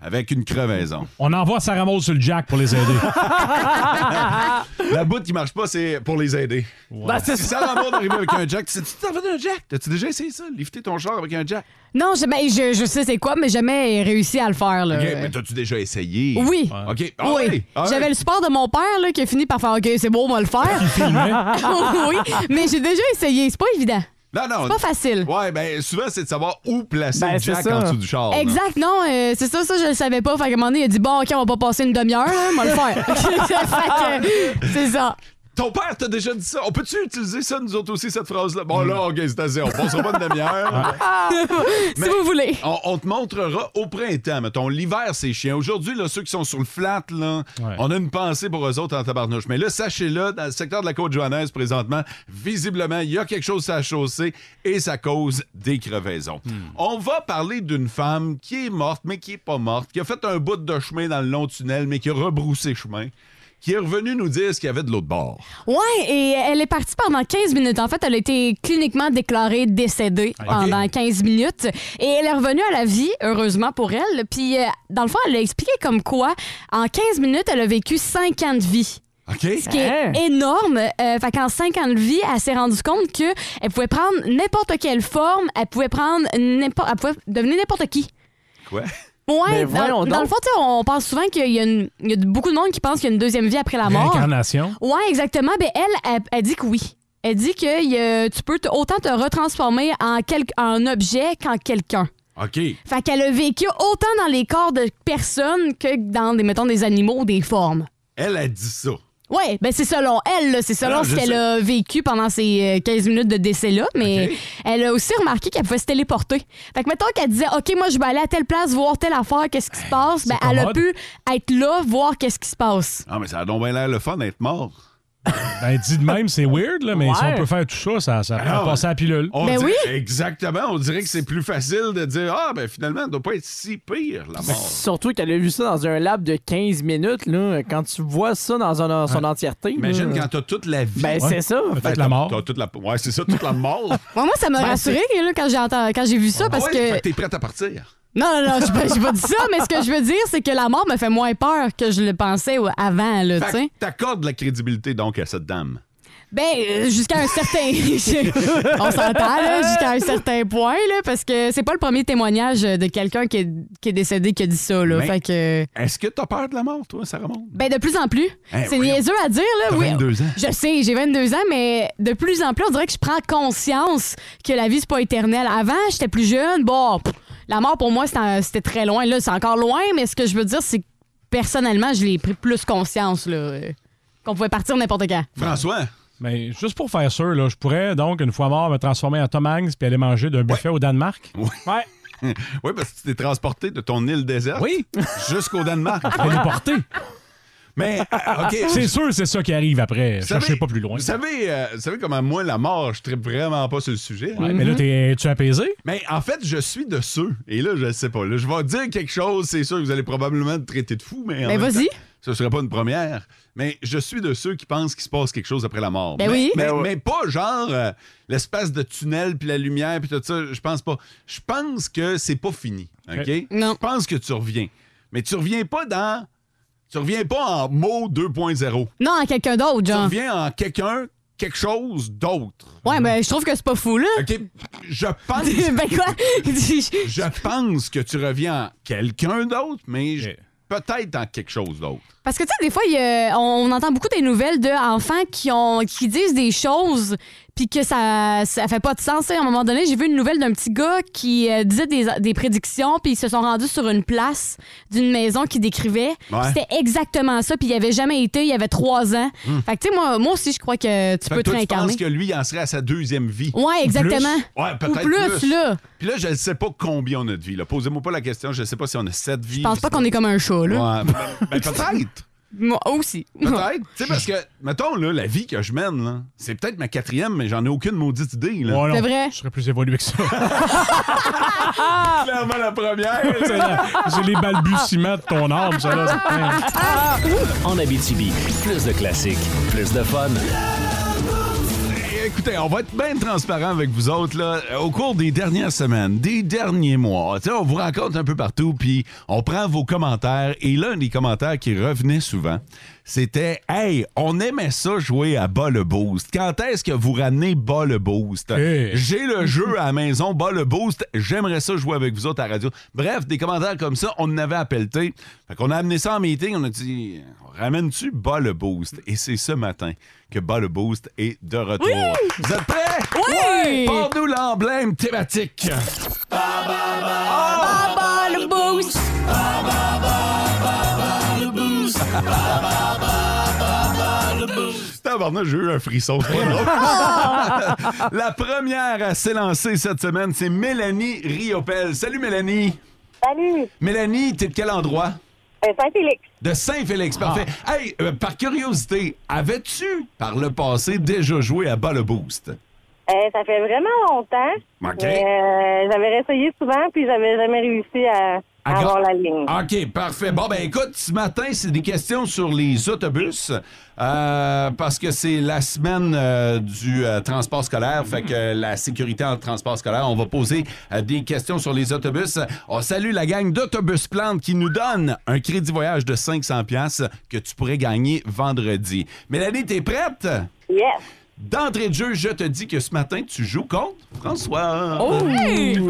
avec une crevaison. (laughs) On envoie Sarah Maud sur le jack pour les aider. (laughs) La bout qui marche pas, c'est pour les aider. Ben, c'est si ça. Sarah Maud arrive avec un jack, tu t'en fait un jack? T'as-tu déjà essayé ça? Lifter ton char avec un jack? Non, je, ben, je, je sais c'est quoi, mais jamais réussi à le faire, là. OK, mais t'as-tu déjà essayé? Oui. OK. Ah oui. Ah J'avais le support de mon père là, qui a fini par faire OK, c'est bon, on va le faire. (laughs) oui, mais j'ai déjà essayé. C'est pas évident. Non, non. C'est pas facile. Ouais, ben souvent, c'est de savoir où placer Ben, le c'est jack ça. en dessous du char. là. Exact, non, euh, c'est ça, ça, je le savais pas. Fait qu'à un moment donné, il a dit Bon, OK, on va pas passer une demi-heure, là, on va le faire. (laughs) fait que, c'est ça. Ton père t'a déjà dit ça. On peut-tu utiliser ça, nous autres aussi, cette phrase-là? Bon, là, OK, c'est assez. On passera pas une demi-heure. (laughs) (laughs) si vous voulez. On, on te montrera au printemps, mettons. L'hiver, c'est chiant. Aujourd'hui, là, ceux qui sont sur le flat, là, on a une pensée pour eux autres en tabarnouche. Mais là, sachez-le, dans le secteur de la côte joannaise, présentement, visiblement, il y a quelque chose à la chaussée et ça cause des crevaisons. On va parler d'une femme qui est morte, mais qui est pas morte, qui a fait un bout de chemin dans le long tunnel, mais qui a rebroussé chemin, qui est revenue nous dire ce qu'il y avait de l'autre bord. Ouais, et elle est partie pendant 15 minutes. En fait, elle a été cliniquement déclarée décédée pendant 15 minutes. Et elle est revenue à la vie, heureusement pour elle. Puis, euh, dans le fond, elle a expliqué comme quoi, en 15 minutes, elle a vécu 5 ans de vie. OK. Ce qui est énorme. Euh, fait qu'en 5 ans de vie, elle s'est rendue compte qu'elle pouvait prendre n'importe quelle forme, elle pouvait prendre n'importe... Elle pouvait devenir n'importe qui. Quoi? Ouais, dans, dans donc. le fond, on pense souvent qu'il y, a une- il y a beaucoup de monde qui pense qu'il y a une deuxième vie après la mort. Réincarnation. Ouais, exactement. Ben elle, elle, elle dit que oui. Elle dit que tu peux te- autant te retransformer en, quel- en objet qu'en quelqu'un. OK. Fait qu'elle a vécu autant dans les corps de personnes que dans, des, mettons, des animaux ou des formes. Elle a dit ça. Ouais, ben c'est selon elle, là. c'est selon Ah, ce qu'elle sais. a vécu pendant ces euh, 15 minutes de décès-là, mais elle a aussi remarqué qu'elle pouvait se téléporter. Fait que mettons qu'elle disait, OK, moi je vais aller à telle place, voir telle affaire, qu'est-ce qui se passe, ben elle a pu être là, voir qu'est-ce qui se passe. Ah, mais ça a donc bien l'air le fun d'être mort. Ben, dit de même, c'est weird, là, mais Ouais. si on peut faire tout ça, ça, ça Ah, peut passer à la pilule. On dirait- Exactement. On dirait que c'est plus facile de dire Ah, ben finalement, ça doit pas être si pire, la mort. Surtout qu'elle a vu ça dans un lab de 15 minutes, là, quand tu vois ça dans un- son entièreté. Imagine là. quand t'as toute la vie. Ben, c'est ça. Ben, t'as- la mort. t'as toute la... Ouais, c'est ça, toute la mort. (laughs) Moi, moi, ça m'a Ben, rassuré là, quand j'ai entendu- quand j'ai vu ça parce Ouais, que. fait que t'es prête à partir. Non, non, non, j'ai pas, j'ai pas dit ça, mais ce que je veux dire, c'est que la mort me fait moins peur que je le pensais avant, là, tu sais. t'accordes la crédibilité donc à cette dame. Ben, euh, jusqu'à un certain. (laughs) On s'entend, là, jusqu'à un certain point, là, parce que c'est pas le premier témoignage de quelqu'un qui est, qui est décédé qui a dit ça, là. Mais- Fait que. Est-ce que t'as peur de la mort, toi, Sarah Maud? Ben, de plus en plus. Hein, c'est voyons. niaiseux à dire, là. T'as oui. 22 ans. Je sais, j'ai 22 ans, mais de plus en plus, on dirait que je prends conscience que la vie, c'est pas éternel. Avant, j'étais plus jeune. Bon, pff, la mort, pour moi, c'était c'était très loin. Là, c'est encore loin, mais ce que je veux dire, c'est que personnellement, je l'ai pris plus conscience, là. euh, Qu'on pouvait partir n'importe quand. François? Mais juste pour faire sûr, là, je pourrais donc, une fois mort, me transformer en Tom Hanks puis aller manger d'un buffet au Danemark. Oui. Ouais. (laughs) oui, parce que tu t'es transporté de ton île déserte Oui. (laughs) jusqu'au Danemark. Téléporté. Mais, euh, OK. C'est sûr, c'est ça qui arrive après. Vous Cherchez savez- pas plus loin. Vous savez, euh, vous savez comment moi, la mort, je tripe vraiment pas sur le sujet. Ouais, Mais là, t'es- tu apaisé? Mais en fait, je suis de ceux. Et là, je sais pas. Là, je vais dire quelque chose, c'est sûr que vous allez probablement me traiter de fou, mais. en Ben, même vas-y. Ce serait pas une première. Mais je suis de ceux qui pensent qu'il se passe quelque chose après la mort. Ben mais, oui. Mais, Ben mais pas genre euh, l'espèce de tunnel puis la lumière puis tout ça. Je pense pas. Je pense que c'est pas fini. Ok? Non. Je pense que tu reviens. Mais tu reviens pas dans. Tu reviens pas en mot 2.0. Non, à quelqu'un d'autre, Tu genre. reviens en quelqu'un, quelque chose d'autre. Ouais, ben, je trouve que c'est pas fou, là. OK? Je (laughs) pense. ben, quoi? je pense que tu reviens en quelqu'un d'autre, mais je- peut-être en quelque chose d'autre. Parce que, tu sais, des fois, il y a- on, on entend beaucoup des nouvelles d'enfants qui, ont, qui disent des choses, puis que ça, ça fait pas de sens. À un moment donné, j'ai vu une nouvelle d'un petit gars qui euh, disait des, des prédictions, puis ils se sont rendus sur une place d'une maison qui décrivait. Ouais. C'était exactement ça, puis il avait jamais été, il y avait trois ans. Hmm. Fait que, tu sais, moi, moi aussi, je crois que tu Fait peux que te toi, tu réincarner. penses que lui, il en serait à sa deuxième vie? Ouais, exactement. Ouais, Ou peut-être plus, là. Puis là, je ne sais pas combien on a de vie. là. Posez-moi pas la question. Je ne sais pas si on a sept vies. Je pense pas qu'on est comme un chat, là. Ouais, ben, ben, peut-être. Moi aussi. (laughs) Peut-être. Tu sais, parce que, mettons, là, la vie que je mène, là, c'est peut-être ma quatrième, mais j'en ai aucune maudite idée. Là. Ouais, non, C'est vrai. Je serais plus évolué que ça. (laughs) Clairement la première. (laughs) C'est la- J'ai les balbutiements de ton âme, ça, là. c'est- En Abitibi, plus de classiques, plus de fun. Écoutez, on va être bien transparent avec vous autres. Là. Au cours des dernières semaines, des derniers mois, on vous raconte un peu partout, puis on prend vos commentaires. Et l'un des commentaires qui revenait souvent, c'était Hey, on aimait ça jouer à bas le boost. Quand est-ce que vous ramenez bas le boost? Hey. J'ai le jeu à la maison, bas le boost. J'aimerais ça jouer avec vous autres à la radio. Bref, des commentaires comme ça, on en avait appelé. Fait qu'on a amené ça en meeting, on a dit Ramènes-tu bas le boost? Et c'est ce matin que bas le boost est de retour. Vous êtes prêts? Oui! Porte-nous l'emblème thématique. Baba le boost. Tabarnak, j'ai eu un frisson. (laughs) (laughs) La première à s'élancer cette semaine, c'est Mélanie Riopel. Salut Mélanie. Salut, Mélanie, t'es de quel endroit? euh, Saint-Félix. De Saint-Félix, parfait. Hey, euh, par curiosité, avais-tu, par le passé, déjà joué à bas le boost? Euh, ça fait vraiment longtemps. OK. Euh, j'avais essayé souvent, puis j'avais jamais réussi à, ga- la ligne. OK, parfait. Bon, ben écoute, ce matin, c'est des questions sur les autobus, euh, parce que c'est la semaine euh, du euh, transport scolaire, fait que la sécurité en transport scolaire, on va poser des questions sur les autobus. On salue la gang d'Autobus Plante qui nous donne un crédit voyage de 500 pièces que tu pourrais gagner vendredi. Mélanie, t'es prête? Yes. D'entrée de jeu, je te dis que ce matin, tu joues contre François. Oh!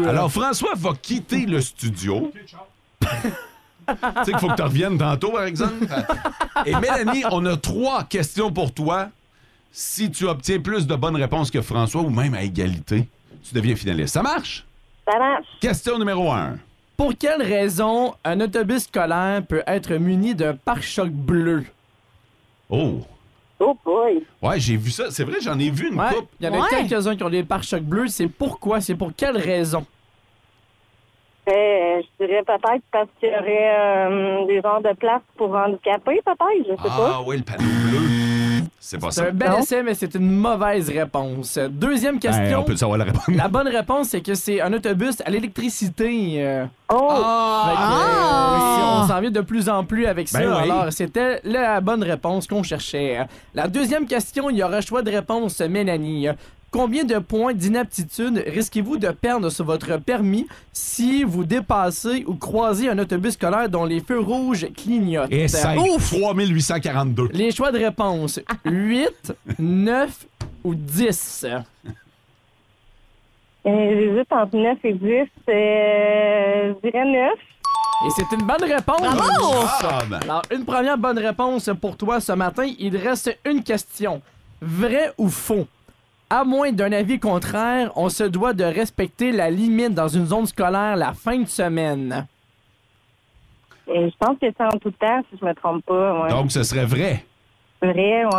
Alors, François va quitter le studio. (laughs) tu sais qu'il faut que tu reviennes tantôt, par exemple. (laughs) Et Mélanie, on a trois questions pour toi. Si tu obtiens plus de bonnes réponses que François, ou même à égalité, tu deviens finaliste. Ça marche? Ça marche. Question numéro un. Pour quelle raison un autobus scolaire peut être muni d'un pare-choc bleu? Oh! Oh boy. Ouais, j'ai vu ça. C'est vrai, j'en ai vu une Ouais, coupe. il y en a Ouais. quelques-uns qui ont des pare-chocs bleus. C'est pourquoi? C'est pour quelle raison? Euh, je dirais peut-être parce qu'il y aurait euh, des genres de place pour handicapés, peut-être, je sais pas. Ah oui, le panneau bleu. C'est pas C'est ça. un bel essai, mais c'est une mauvaise réponse. Deuxième Hey, question. on peut savoir la réponse. La bonne réponse, c'est que c'est un autobus à l'électricité. euh. Oh! Fait que, Ah! euh, on s'en vient de plus en plus avec ça. Ben oui. Alors, c'était la bonne réponse qu'on cherchait. La deuxième question, il y aura choix de réponse, Mélanie. Combien de points d'inaptitude risquez-vous de perdre sur votre permis si vous dépassez ou croisez un autobus scolaire dont les feux rouges clignotent? Et 5. 3842. Les choix de réponse 8, 9 ou 10. Euh, J'hésite entre 9 et 10. Euh, je dirais 9. Et c'est une bonne réponse. Bravo! Alors, une première bonne réponse pour toi ce matin. Il reste une question. Vrai ou faux? À moins d'un avis contraire, on se doit de respecter la limite dans une zone scolaire la fin de semaine. Et je pense que c'est en tout temps, si je me trompe pas. Ouais. Donc, ce serait vrai. Vrai, ouais.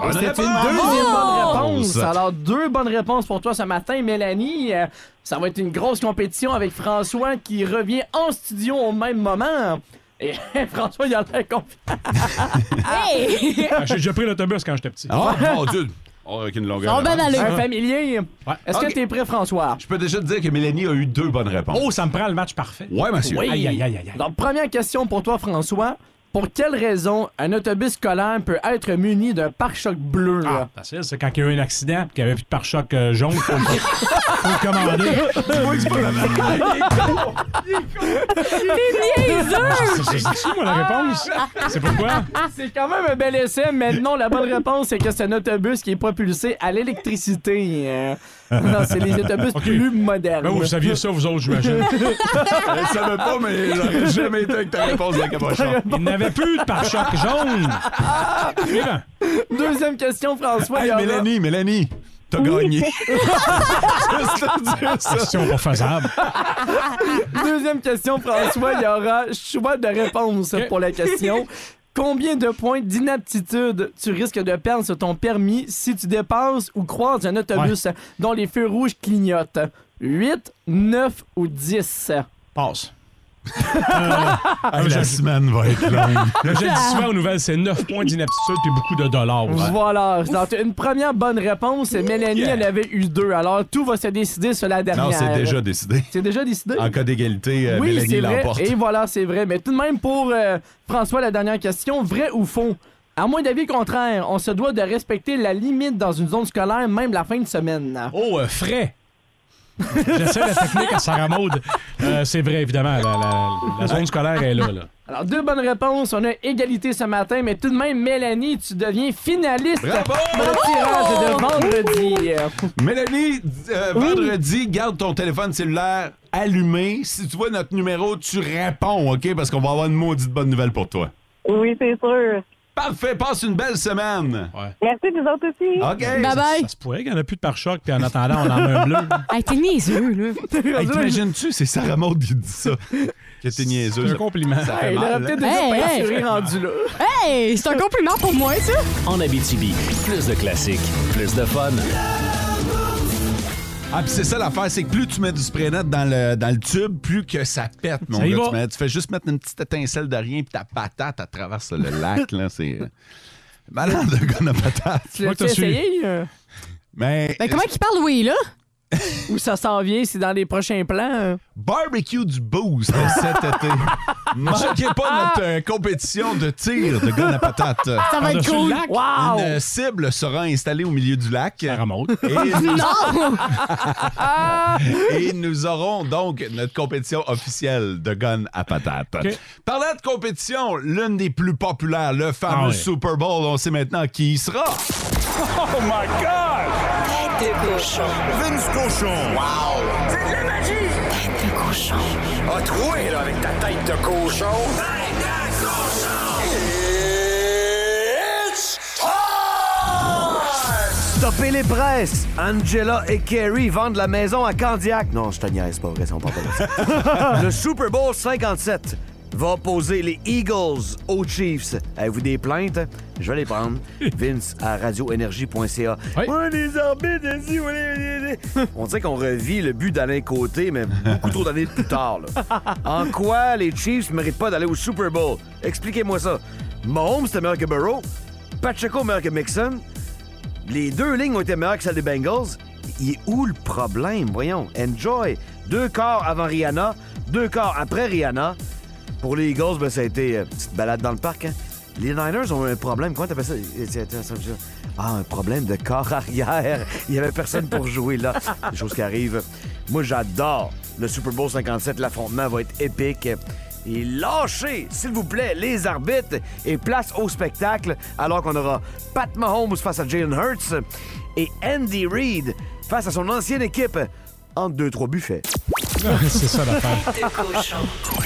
Bonne C'est une deuxième bonne Réponse. réponse. Alors, deux bonnes réponses pour toi ce matin, Mélanie. Euh, ça va être une grosse compétition avec François qui revient en studio au même moment. Et (laughs) François, il a l'air confiant. Hey! Ah, J'ai déjà pris l'autobus quand j'étais petit. Oh, mon (laughs) Dieu! Oh, avec une longueur. D'avance. allez. Un familier. Est-ce Ok. que t'es prêt, François? Je peux déjà te dire que Mélanie a eu deux bonnes réponses. Oh, ça me prend le match parfait. Ouais, monsieur. Oui. Aïe, aïe, aïe, aïe, aïe. Donc, première question pour toi, François. Pour quelle raison un autobus scolaire peut être muni d'un pare-choc bleu? Ah, là? facile, c'est quand il y a eu un accident et qu'il n'y avait plus de pare-choc euh, jaune, faut, le- (laughs) faut le commander. Tu vois que c'est pas la même. C'est- C'est c'est-tu, moi, la réponse? C'est pourquoi? C'est quand même un bel essai, mais non, la bonne réponse, c'est que c'est un autobus qui est propulsé à l'électricité. Euh, non, c'est les (laughs) autobus plus modernes. Ben, vous saviez ça, vous autres, j'imagine. (laughs) Je ne savais pas, mais j'aurais jamais été avec ta réponse de la cabochon. (laughs) Il n'avait plus de pare-choc jaune. Suivant. Deuxième question, François. il Hey, y aura- Mélanie, Mélanie, t'as gagné. Dire ça. Question pas faisable. Deuxième question, François. Il y aura choix de réponse pour la question. Combien de points d'inaptitude tu risques de perdre sur ton permis si tu dépasses ou croises un autobus dont les feux rouges clignotent? 8, 9 ou 10? Passe. Hey, la semaine va être longue. Le dis souvent aux nouvelles, c'est 9 points d'inaptitude puis beaucoup de dollars. Voilà. Donc, une première bonne réponse. Mélanie, elle avait eu deux. Alors, tout va se décider sur la dernière. Non, c'est déjà décidé. C'est déjà décidé? En cas d'égalité, euh, oui, Mélanie c'est vrai. l'emporte. Et voilà, c'est vrai. Mais tout de même, pour euh, François, la dernière question, vrai ou faux? À moins d'avis contraire, on se doit de respecter la limite dans une zone scolaire, même la fin de semaine. Oh, euh, frais. J'essaie la technique à Sarah Maud. Euh, c'est vrai, évidemment. La, la- la zone scolaire est là. là. Alors, deux bonnes réponses. On a égalité ce matin, mais tout de même, Mélanie, tu deviens finaliste Bravo! pour le tirage de vendredi. Mélanie, euh, vendredi, garde ton téléphone cellulaire allumé. Si tu vois notre numéro, tu réponds, OK? Parce qu'on va avoir une maudite bonne nouvelle pour toi. Oui, c'est sûr. Parfait, passe une belle semaine. Merci, vous autres aussi. OK. Bye-bye. Ça se pourrait qu'il n'y en a plus de pare-choc, puis en attendant, on en a un bleu. (laughs) Hey, t'es niaiseux, là. (laughs) Hey, T'imagines-tu, c'est Sarah Maud qui dit ça? Que t'es niaiseuse. C'est un compliment. Ça fait Hey, mal. peut-être hein? déjà Hey, hey. rendu là. Hey, c'est un compliment pour moi, ça. En Abitibi, plus de classiques, plus de fun. Ah, puis c'est ça l'affaire, c'est que plus tu mets du spray net dans le, dans le tube, plus que ça pète, mon Ça gars. Tu, mets- tu fais juste mettre une petite étincelle de rien, puis ta patate, elle traverse le (laughs) lac, là. C'est. euh, Malade de gonne à patate. Tu l'as essayé? euh? Mais. Ben, comment qu'il parle, oui, là? Où ça s'en vient? C'est dans les prochains plans? Barbecue du Boost cet été. (laughs) Manquez pas notre euh, compétition de tir de gonne à patate. Ça va être cool. lac? Wow! Une cible sera installée au milieu du lac. Maud. Et (laughs) nous, Non! (laughs) et nous aurons donc notre compétition officielle de gun à patate. OK. Parlant de compétition, l'une des plus populaires, le fameux Ah ouais. Super Bowl, on sait maintenant qui y sera. Oh my God! Tête de cochon. Vince Cochon! Wow! C'est de la magie! Tête de cochon. A troué, là, avec ta tête de cochon! Tête de cochon! It's time! Stoppez les presses! Angela et Kerry vendent la maison à Candiac. Non, je te niaise pas, vrai, ils sont pas. (laughs) Le Super Bowl 57 va opposer les Eagles aux Chiefs. Avez-vous des plaintes? Je vais les prendre. (laughs) Vince à radioénergie.ca. Oui. Ouais, les arbitres ici, ouais, (laughs) On dirait qu'on revit le but d'Alain Côté, mais beaucoup trop d'années plus tard. là. (laughs) En quoi les Chiefs ne méritent pas d'aller au Super Bowl? Expliquez-moi ça. Mahomes, c'était meilleur que Burrow. Pacheco, meilleur que Mixon. Les deux lignes ont été meilleures que celles des Bengals. Il est où le problème? Voyons. Enjoy. Deux quarts avant Rihanna, deux quarts après Rihanna. Pour les Eagles, ben, ça a été euh, petite balade dans le parc. hein. Les Niners ont un problème. Comment t'appelles ça? Ah, un problème de corps arrière. Il y avait personne pour jouer là. (laughs) Des choses qui arrivent. Moi, j'adore le Super Bowl 57. L'affrontement va être épique. Et lâchez, s'il vous plaît, les arbitres et place au spectacle alors qu'on aura Pat Mahomes face à Jalen Hurts et Andy Reid face à son ancienne équipe entre deux, trois buffets. c'est ça l'affaire. (laughs)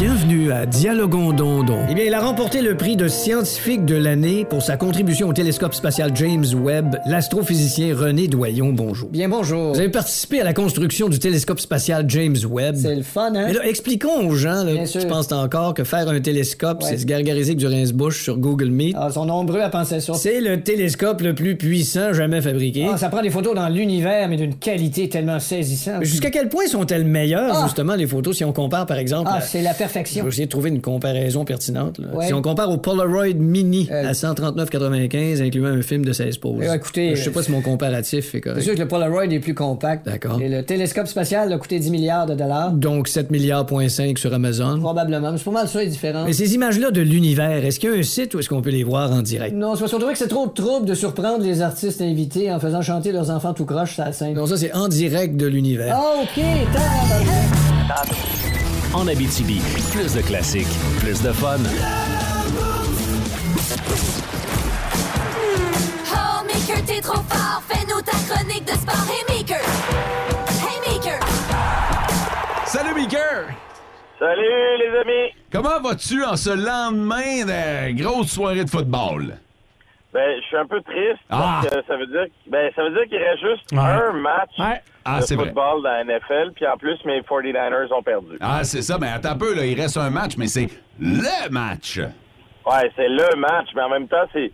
Bienvenue à Dialogon Dondon. Eh bien, il a remporté le prix de scientifique de l'année pour sa contribution au télescope spatial James Webb, l'astrophysicien René Doyon. Bonjour. Bien, bonjour. Vous avez participé à la construction du télescope spatial James Webb. C'est le fun, hein? Mais là, expliquons aux gens là, sûr. pensent encore que faire un télescope, Ouais. c'est se gargariser avec du rince-bouche sur Google Meet. Ah, ils sont nombreux à penser ça. C'est le télescope le plus puissant jamais fabriqué. Ah, ça prend des photos dans l'univers, mais d'une qualité tellement saisissante. Jusqu'à quel point sont-elles meilleures, Ah! justement, les photos, si on compare, par exemple... Ah, à- c'est la Je perfection. vais essayer de trouver une comparaison pertinente. là. Ouais. Si on compare au Polaroid Mini Euh. à 139,95, incluant un film de 16 poses. Eh, écoutez, je sais pas si mon comparatif est C'est correct. sûr que le Polaroid est plus compact. D'accord. Et le télescope spatial a coûté 10 milliards de dollars. Donc 7 milliards point 5 sur Amazon. Probablement. Mais c'est pas mal ça, les différents. Mais ces images-là de l'univers, est-ce qu'il y a un site où est-ce qu'on peut les voir en direct? Non, c'est parce qu'on trouvait que c'est trop de trouble de surprendre les artistes invités en faisant chanter leurs enfants tout croche la scène. Non, ça c'est en direct de l'univers. Ah, OK. En Abitibi, plus de classiques, plus de fun. Oh, Maker, t'es trop fort. Fais-nous ta chronique de sport. Hey, Maker. Hey, Maker. Salut, Beaker! Salut, les amis! Comment vas-tu en ce lendemain de grosse soirée de football? Ben, je suis un peu triste Ah. parce que ça veut dire, ben, ça veut dire qu'il reste juste Ouais. un match Ah, de vrai. football dans la NFL, puis en plus, mes 49ers ont perdu. Ah, c'est ça, mais attends un peu, là, il reste un match, mais c'est le match. Ouais, c'est le match, mais en même temps, c'est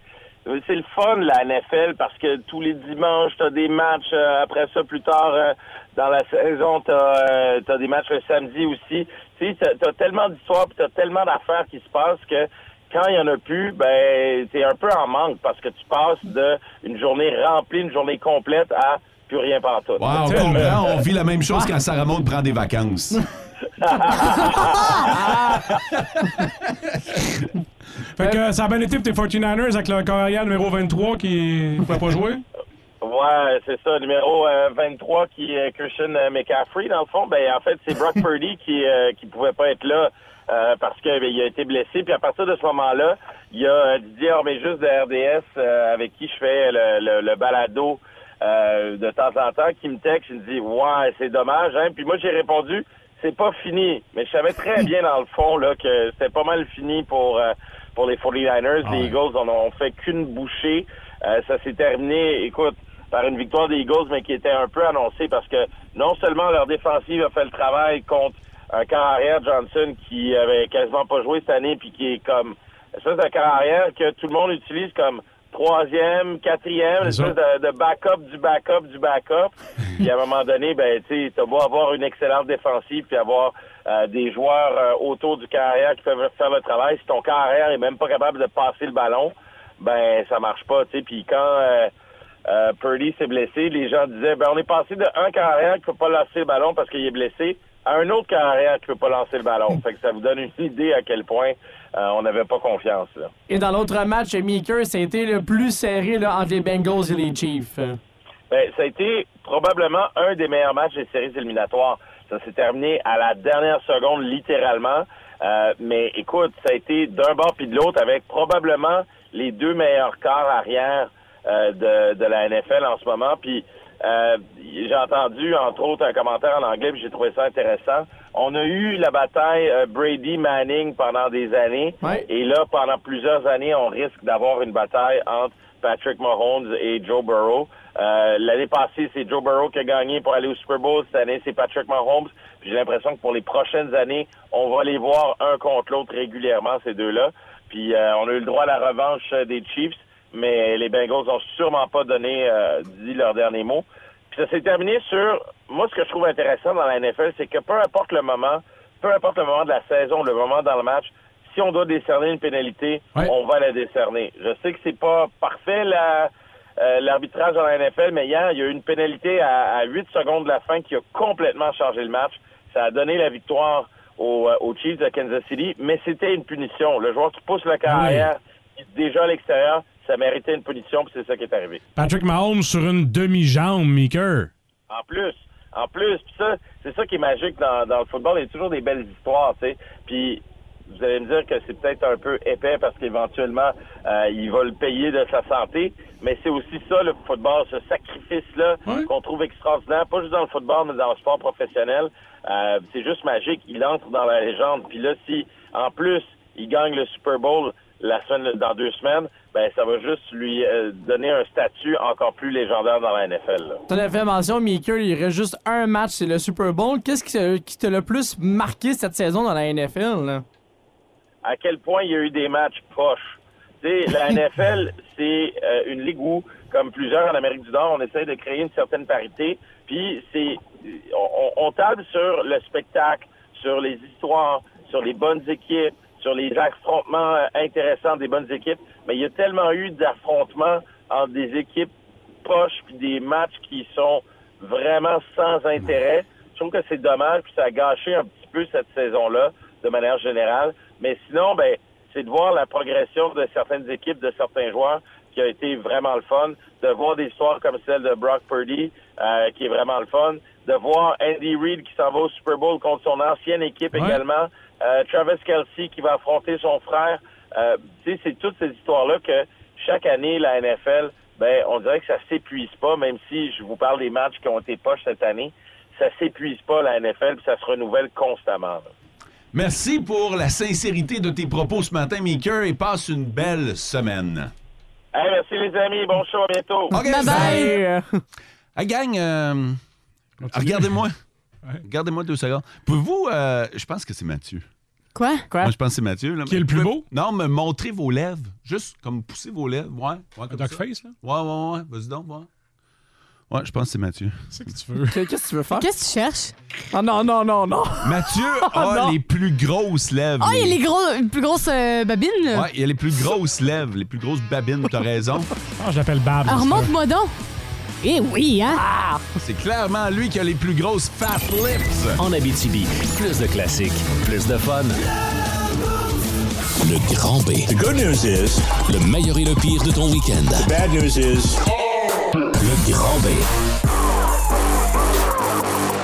c'est le fun la NFL parce que tous les dimanches, t'as des matchs. euh, après ça, plus tard euh, dans la saison, t'as euh, t'as des matchs le samedi aussi. Tu sais, t'as tellement d'histoires, puis t'as tellement d'affaires qui se passent que quand il y en a plus, ben t'es un peu en manque parce que tu passes de une journée remplie, une journée complète à plus rien. Ouais, on comprend, on vit la même chose quand Sarah Maud prend des vacances. (laughs) Fait que ça a bien été pour tes 49ers avec le carrière numéro 23 qui ne pouvait pas jouer. Ouais, c'est ça, numéro euh, 23 qui est Christian euh, McCaffrey dans le fond. Ben en fait, c'est Brock (laughs) Purdy qui euh, qui pouvait pas être là euh, parce que ben, il a été blessé. Puis à partir de ce moment-là, il y a euh, Didier Orméjus de RDS euh, avec qui je fais le, le, le balado euh, de temps en temps qui me texte, il me dit ouais c'est dommage. Hein? Puis moi j'ai répondu c'est pas fini, mais je savais très bien dans le fond là que c'était pas mal fini pour euh, pour les 49ers. Ah les Eagles en ont fait qu'une bouchée. Euh, ça s'est terminé, écoute, par une victoire des Eagles, mais qui était un peu annoncée parce que non seulement leur défensive a fait le travail contre un camp arrière Johnson qui avait quasiment pas joué cette année puis qui est comme espèce de camp arrière que tout le monde utilise comme troisième, quatrième, espèce de, de backup du backup du backup. (laughs) puis à un moment donné, ben tu sais, t'as beau avoir une excellente défensive puis avoir euh, des joueurs euh, autour du carrière qui peuvent faire le travail. Si ton carrière est même pas capable de passer le ballon, ben ça marche pas, tu sais. Puis quand euh, euh, Purdy s'est blessé, les gens disaient ben on est passé de un carrière qui peut pas lancer le ballon parce qu'il est blessé à un autre carrière qui peut pas lancer le ballon. fait que ça vous donne une idée à quel point euh, on n'avait pas confiance là. Et dans l'autre match, Meeker, c'était le plus serré là, entre les Bengals et les Chiefs. Ben, ça a été probablement un des meilleurs matchs des séries éliminatoires. Ça s'est terminé à la dernière seconde, littéralement. Euh, mais écoute, ça a été d'un bord puis de l'autre avec probablement les deux meilleurs quarts arrière euh, de, de la NFL en ce moment. Puis euh, j'ai entendu, entre autres, un commentaire en anglais, puis j'ai trouvé ça intéressant. On a eu la bataille euh, Brady-Manning pendant des années. Et là, pendant plusieurs années, on risque d'avoir une bataille entre Patrick Mahomes et Joe Burrow. Euh, L'année passée, c'est Joe Burrow qui a gagné pour aller au Super Bowl. Cette année, c'est Patrick Mahomes. J'ai l'impression que pour les prochaines années, on va les voir un contre l'autre régulièrement, ces deux-là. Puis euh, on a eu le droit à la revanche euh, des Chiefs, mais les Bengals ont sûrement pas donné euh, dit leur dernier mot. Puis ça s'est terminé sur moi ce que je trouve intéressant dans la NFL, c'est que peu importe le moment, peu importe le moment de la saison, le moment dans le match, si on doit décerner une pénalité, on va la décerner. Je sais que c'est pas parfait la euh, l'arbitrage dans la NFL, mais hier, il y a eu une pénalité à, à 8 secondes de la fin qui a complètement changé le match. Ça a donné la victoire aux, euh, aux Chiefs de Kansas City, mais c'était une punition. Le joueur qui pousse le carrière, qui est déjà à l'extérieur, ça méritait une punition, puis c'est ça qui est arrivé. Patrick Mahomes sur une demi-jambe, Meeker. En plus, en plus, puis ça, c'est ça qui est magique dans, dans le football. Il y a toujours des belles histoires, tu sais. Puis vous allez me dire que c'est peut-être un peu épais parce qu'éventuellement, euh, il va le payer de sa santé. Mais c'est aussi ça, le football, ce sacrifice-là qu'on trouve extraordinaire, pas juste dans le football, mais dans le sport professionnel. Euh, c'est juste magique. Il entre dans la légende. Puis là, si, en plus, il gagne le Super Bowl la semaine, dans deux semaines, ben ça va juste lui euh, donner un statut encore plus légendaire dans la NFL. T'en as fait mention, Meeker, il reste juste un match, c'est le Super Bowl. Qu'est-ce qui, t'a le plus marqué cette saison dans la NFL? Là? à quel point il y a eu des matchs poches. Tu sais, la (laughs) NFL, c'est euh, une ligue où, comme plusieurs en Amérique du Nord, on essaie de créer une certaine parité. Puis c'est, on, on table sur le spectacle, sur les histoires, sur les bonnes équipes, sur les affrontements euh, intéressants des bonnes équipes. Mais il y a tellement eu d'affrontements entre des équipes poches puis des matchs qui sont vraiment sans intérêt. Je trouve que c'est dommage puis ça a gâché un petit peu cette saison-là de manière générale. Mais sinon, ben, c'est de voir la progression de certaines équipes, de certains joueurs, qui a été vraiment le fun. De voir des histoires comme celle de Brock Purdy, euh, qui est vraiment le fun. De voir Andy Reid qui s'en va au Super Bowl contre son ancienne équipe également. Euh, Travis Kelsey qui va affronter son frère. Euh, c'est toutes ces histoires-là que chaque année, la NFL, ben, on dirait que ça s'épuise pas, même si je vous parle des matchs qui ont été poches cette année, ça s'épuise pas, la NFL, puis ça se renouvelle constamment. là. Merci pour la sincérité de tes propos ce matin, Maker, et passe une belle semaine. Hey, merci les amis, bon show, à bientôt. OK, bye. Hey, gang, euh, regardez-moi. Regardez-moi deux secondes. Pouvez-vous, euh, je pense que c'est Mathieu. Quoi? Moi, je pense que c'est Mathieu. Là. Qui est le plus beau? Non, me montrer vos lèvres. Juste comme pousser vos lèvres. Ouais. ouais comme duck ça. face, là? Ouais, ouais, ouais. Vas-y donc, ouais. Ouais, je pense que c'est Mathieu. C'est que tu veux. Qu'est-ce que tu veux faire? Qu'est-ce que tu cherches? Ah non, non, non, non. Mathieu Oh, (laughs) a non. les plus grosses lèvres. Ah, il y a les gros, les plus grosses euh, babines. Ouais, il y a les plus grosses lèvres, les plus grosses babines, t'as raison. Ah, je l'appelle Bab. Ah, remonte-moi donc. Eh oui, hein? C'est clairement lui qui a les plus grosses fat lips. En Abitibi, plus de classiques, plus de fun. Le grand B. The good news is, Le meilleur et le pire de ton week-end. the bad news is, Le grand B.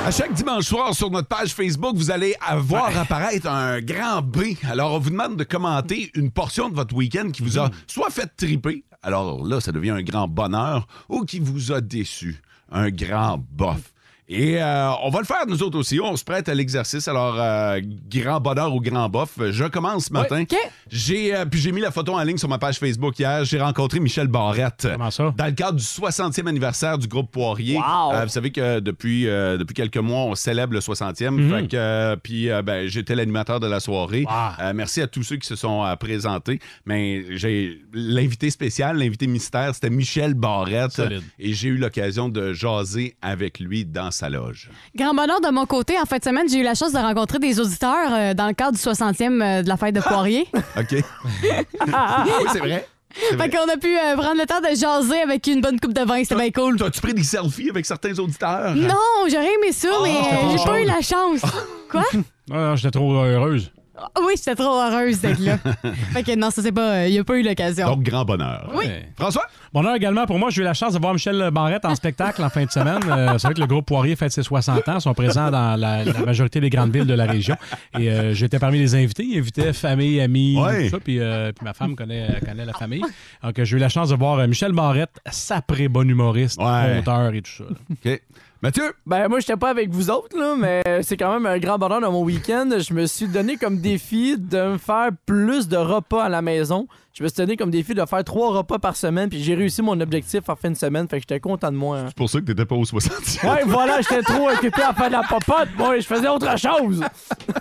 À chaque dimanche soir sur notre page Facebook, vous allez avoir apparaître un grand B. Alors, on vous demande de commenter une portion de votre week-end qui vous a soit fait triper, alors là, ça devient un grand bonheur, ou qui vous a déçu, un grand bof. Et euh, on va le faire nous autres aussi. On se prête à l'exercice. Alors, euh, grand bonheur ou grand bof. Je commence ce matin. J'ai euh, puis j'ai mis la photo en ligne sur ma page Facebook hier. J'ai rencontré Michel Barrette. Comment ça? Dans le cadre du 60e anniversaire du groupe Poirier. Wow. Euh, vous savez que depuis, euh, depuis quelques mois, on célèbre le 60e. Mhm. Fait que, euh, puis euh, ben, j'étais l'animateur de la soirée. Wow. Euh, merci à tous ceux qui se sont euh, présentés. Mais j'ai l'invité spécial, l'invité mystère, c'était Michel Barrette. Solide. Et j'ai eu l'occasion de jaser avec lui dans sa loge. Grand bonheur de mon côté. En fin de semaine, j'ai eu la chance de rencontrer des auditeurs euh, dans le cadre du 60e euh, de la fête de Poirier. (laughs) OK. (laughs) oui, c'est vrai. Fait qu'on a pu euh, prendre le temps de jaser avec une bonne coupe de vin. C'était bien cool. T'as-tu pris des selfies avec certains auditeurs? Non, j'aurais aimé ça, mais euh, j'ai pas eu la chance. Quoi? Non, (laughs) non, j'étais trop heureuse. Ah Oui, j'étais trop heureuse d'être là. (laughs) fait que non, ça c'est pas. Il n'y a pas eu l'occasion. Donc, grand bonheur. Oui. François? Bonheur également pour moi, j'ai eu la chance de voir Michel Barrette en spectacle en fin de semaine. Euh, c'est vrai que le groupe Poirier fête ses 60 ans, Ils sont présents dans la, la majorité des grandes villes de la région. Et euh, j'étais parmi les invités. Ils invitaient famille, amis, Ouais. tout ça. Puis, euh, puis ma femme connaît, connaît la famille. Donc euh, j'ai eu la chance de voir euh, Michel Barrette, sapré bon humoriste, Ouais. conteur et tout ça. là. OK. Mathieu? Ben moi j'étais pas avec vous autres là, mais c'est quand même un grand bonheur dans mon week-end. Je me suis donné comme défi de me faire plus de repas à la maison. Je me suis donné comme défi de faire trois repas par semaine, puis j'ai réussi mon objectif en fin de semaine, fait que j'étais content de moi. hein. C'est pour ça que t'étais pas au 60e. Ouais, voilà, j'étais trop occupé à faire de la popote. Moi, je faisais autre chose.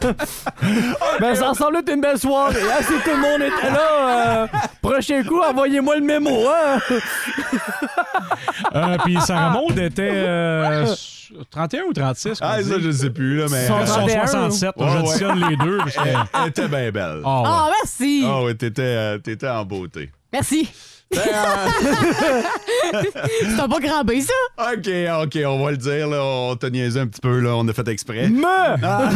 (laughs) ben, ça ressemble à une belle soirée. Hein, si tout le monde était là, euh, prochain coup, envoyez-moi le mémo. Hein? Euh, puis Sarah Maud était euh, 31 ou 36? Ah, ça, dit? je sais plus, là, mais. Ils sont 31, 67. Ouais, J'additionne ouais. les deux. parce que- Elle, était bien belle. Ah, ouais. Ah, merci. Ah oui, t'étais, t'étais en beauté. Merci. Ben, euh, (laughs) C'est un pas grand B, ça. OK, OK, on va le dire, là, on t'a niaisé un petit peu, là, on a fait exprès. Me! Ah.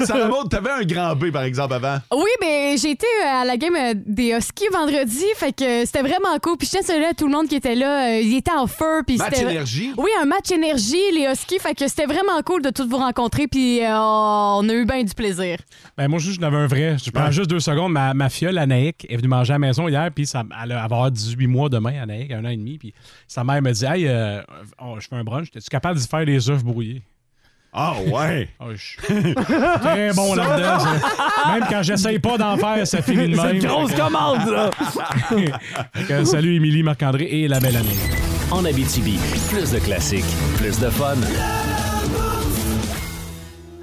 (laughs) Sarah Maud, t'avais un grand B, par exemple, avant. Oui, ben j'ai été euh, à la game euh, des Huskies vendredi, fait que c'était vraiment cool. Puis je tiens à saluer à tout le monde qui était là. Euh, il était en feu, puis Match c'était énergie. Oui, un match énergie, les Huskies, fait que c'était vraiment cool de tous vous rencontrer, puis euh, on a eu bien du plaisir. Ben, moi, juste, j'en avais un vrai. Je prends juste deux secondes. Ma, ma fiole, Anaïk, est venue manger à la maison hier, puis ça, elle va avoir 18 mois demain, Anaïk, un an et demi. Puis sa mère me dit Hey, euh, on- je fais un brunch, es-tu capable d'y faire des œufs brouillés Ah, ouais. (laughs) Je suis très bon là-dedans. ça. Même quand j'essaye pas d'en faire, ça finit de C'est même. une grosse que- commande, là. Que, salut, Émilie, Marc-André et la belle année. En Abitibi, plus de classiques, plus de fun.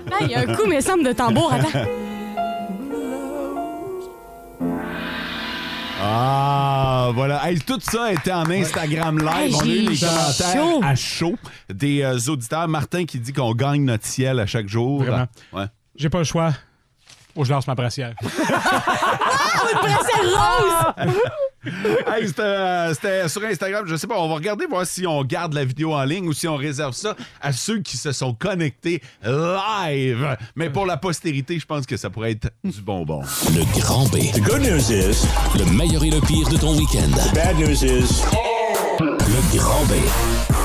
Là, il y a un coup, mais semble de tambour. Attends. Ah, voilà. Hey, tout ça était en Instagram Live. Hey, on a eu j'ai les commentaires chaud. à chaud des euh, auditeurs. Martin qui dit qu'on gagne notre ciel à chaque jour. Vraiment. Ouais. J'ai pas le choix. Que je lance ma brassière. (laughs) Ah, une brassière rose! (laughs) Hey, c'était, euh, c'était sur Instagram, je sais pas, on va regarder voir si on garde la vidéo en ligne ou si on réserve ça à ceux qui se sont connectés live. Mais pour la postérité, je pense que ça pourrait être du bonbon. Le grand B. the good news is, Le meilleur et le pire de ton week-end. the bad news is, Le grand B.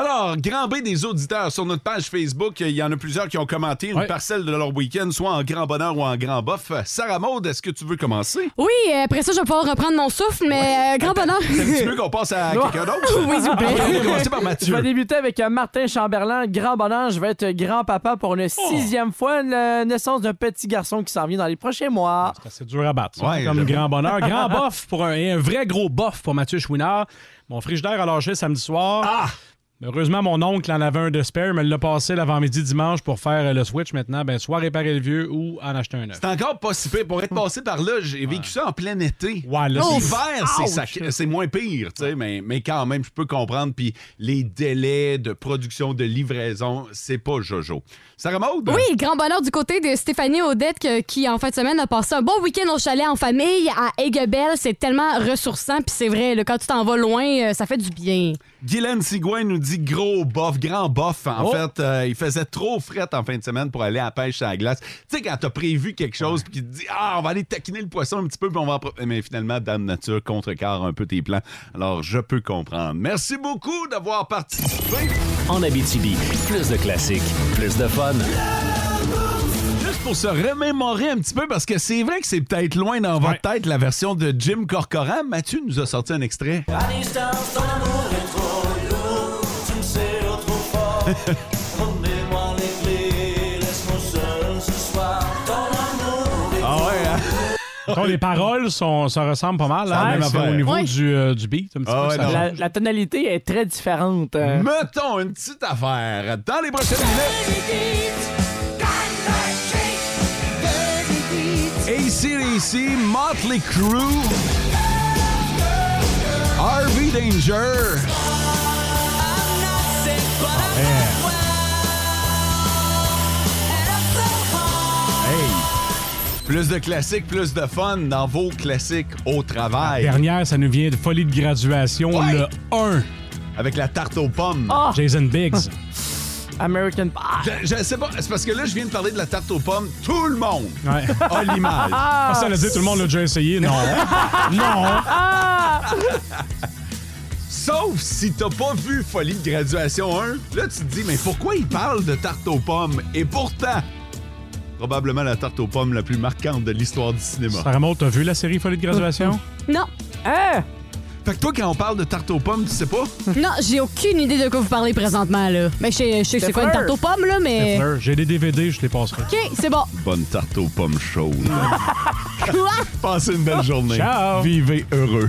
Alors, grand B des auditeurs sur notre page Facebook, il y en a plusieurs qui ont commenté une Ouais. parcelle de leur week-end, soit en grand bonheur ou en grand bof. Sarah Maud, est-ce que tu veux commencer? Oui, euh, après ça, je vais pouvoir reprendre mon souffle, mais euh, grand bonheur. (laughs) T'aimes-tu mieux qu'on passe à quelqu'un d'autre? (laughs) Oui, s'il vous plaît. On va commencer par Je Mathieu. vais débuter avec euh, Martin Chamberlain, grand bonheur. Je vais être grand-papa pour une Oh. sixième fois, la naissance d'un petit garçon qui s'en vient dans les prochains mois. C'est dur à battre. ça, Ouais, comme grand bonheur. Grand bof pour un, et un vrai gros bof pour Mathieu Chouinard. Mon frigidaire a lâché samedi soir. Ah! Heureusement, mon oncle en avait un de spare, mais il l'a passé l'avant-midi dimanche pour faire euh, le switch maintenant. Ben, soit réparer le vieux ou en acheter un neuf. C'est encore pas si pire. Pour être passé par là, j'ai vécu ça en plein été. Ouais, L'hiver, c'est, moins pire, tu sais, mais, mais quand même, je peux comprendre. Puis les délais de production, de livraison, c'est pas Jojo. Sarah Maud? Oui, grand bonheur du côté de Stéphanie Audette que- qui, en fin de semaine, a passé un bon week-end au chalet en famille à Aiguebelle. C'est tellement ressourçant, puis c'est vrai, là, quand tu t'en vas loin, euh, ça fait du bien. Guylaine Sigouin nous dit gros bof, grand bof. En Oh. fait, euh, il faisait trop fret en fin de semaine pour aller à la pêche à la glace. Tu sais, quand t'as prévu quelque chose puis qu'il te dit Ah, on va aller taquiner le poisson un petit peu puis on va en Mais finalement, Dame Nature contrecarre un peu tes plans. Alors, je peux comprendre. Merci beaucoup d'avoir participé. En Abitibi, plus de classiques, plus de fun. Juste pour se remémorer un petit peu, parce que c'est vrai que c'est peut-être loin dans votre tête la version de Jim Corcoran. Mathieu nous a sorti un extrait. À distance, ton amour les clés. Laisse-moi seul ce soir. Ton amour est Ah ouais, hein? (laughs) Les paroles sont, ça ressemble pas mal, hein, Ouais, même au niveau Ouais. du, euh, du beat. Un petit Ah peu, ouais, ça non. change. La, la tonalité est très différente. euh. Mettons une petite affaire dans les prochaines minutes. ACDC, Motley Crue, RV Danger. Hey! Plus de classiques, plus de fun dans vos classiques au travail. Dernière, ça nous vient de Folie de graduation, Ouais. le 1. Avec la tarte aux pommes. Ah! Jason Biggs. (laughs) American Pie. Je, je sais pas, c'est parce que là, je viens de parler de la tarte aux pommes. Tout le monde Ouais. a (laughs) l'image. Ah, ça, a dit, tout le monde l'a déjà essayé. Non. (laughs) non. Sauf si t'as pas vu Folie de graduation 1, là tu te dis mais pourquoi il parle de tarte aux pommes? Et pourtant, probablement la tarte aux pommes la plus marquante de l'histoire du cinéma. Sarah t'as vu la série Folie de graduation? (laughs) Non. Hein? Fait que toi quand on parle de tarte aux pommes, tu sais pas? (laughs) Non, j'ai aucune idée de quoi vous parlez présentement, là. Mais je sais, je sais que c'est quoi une tarte aux pommes, là, mais... J'ai des DVD, je les passerai. OK, c'est bon. Bonne tarte aux pommes chaude. (laughs) Quoi? Passez une belle journée. Ciao. Vivez heureux.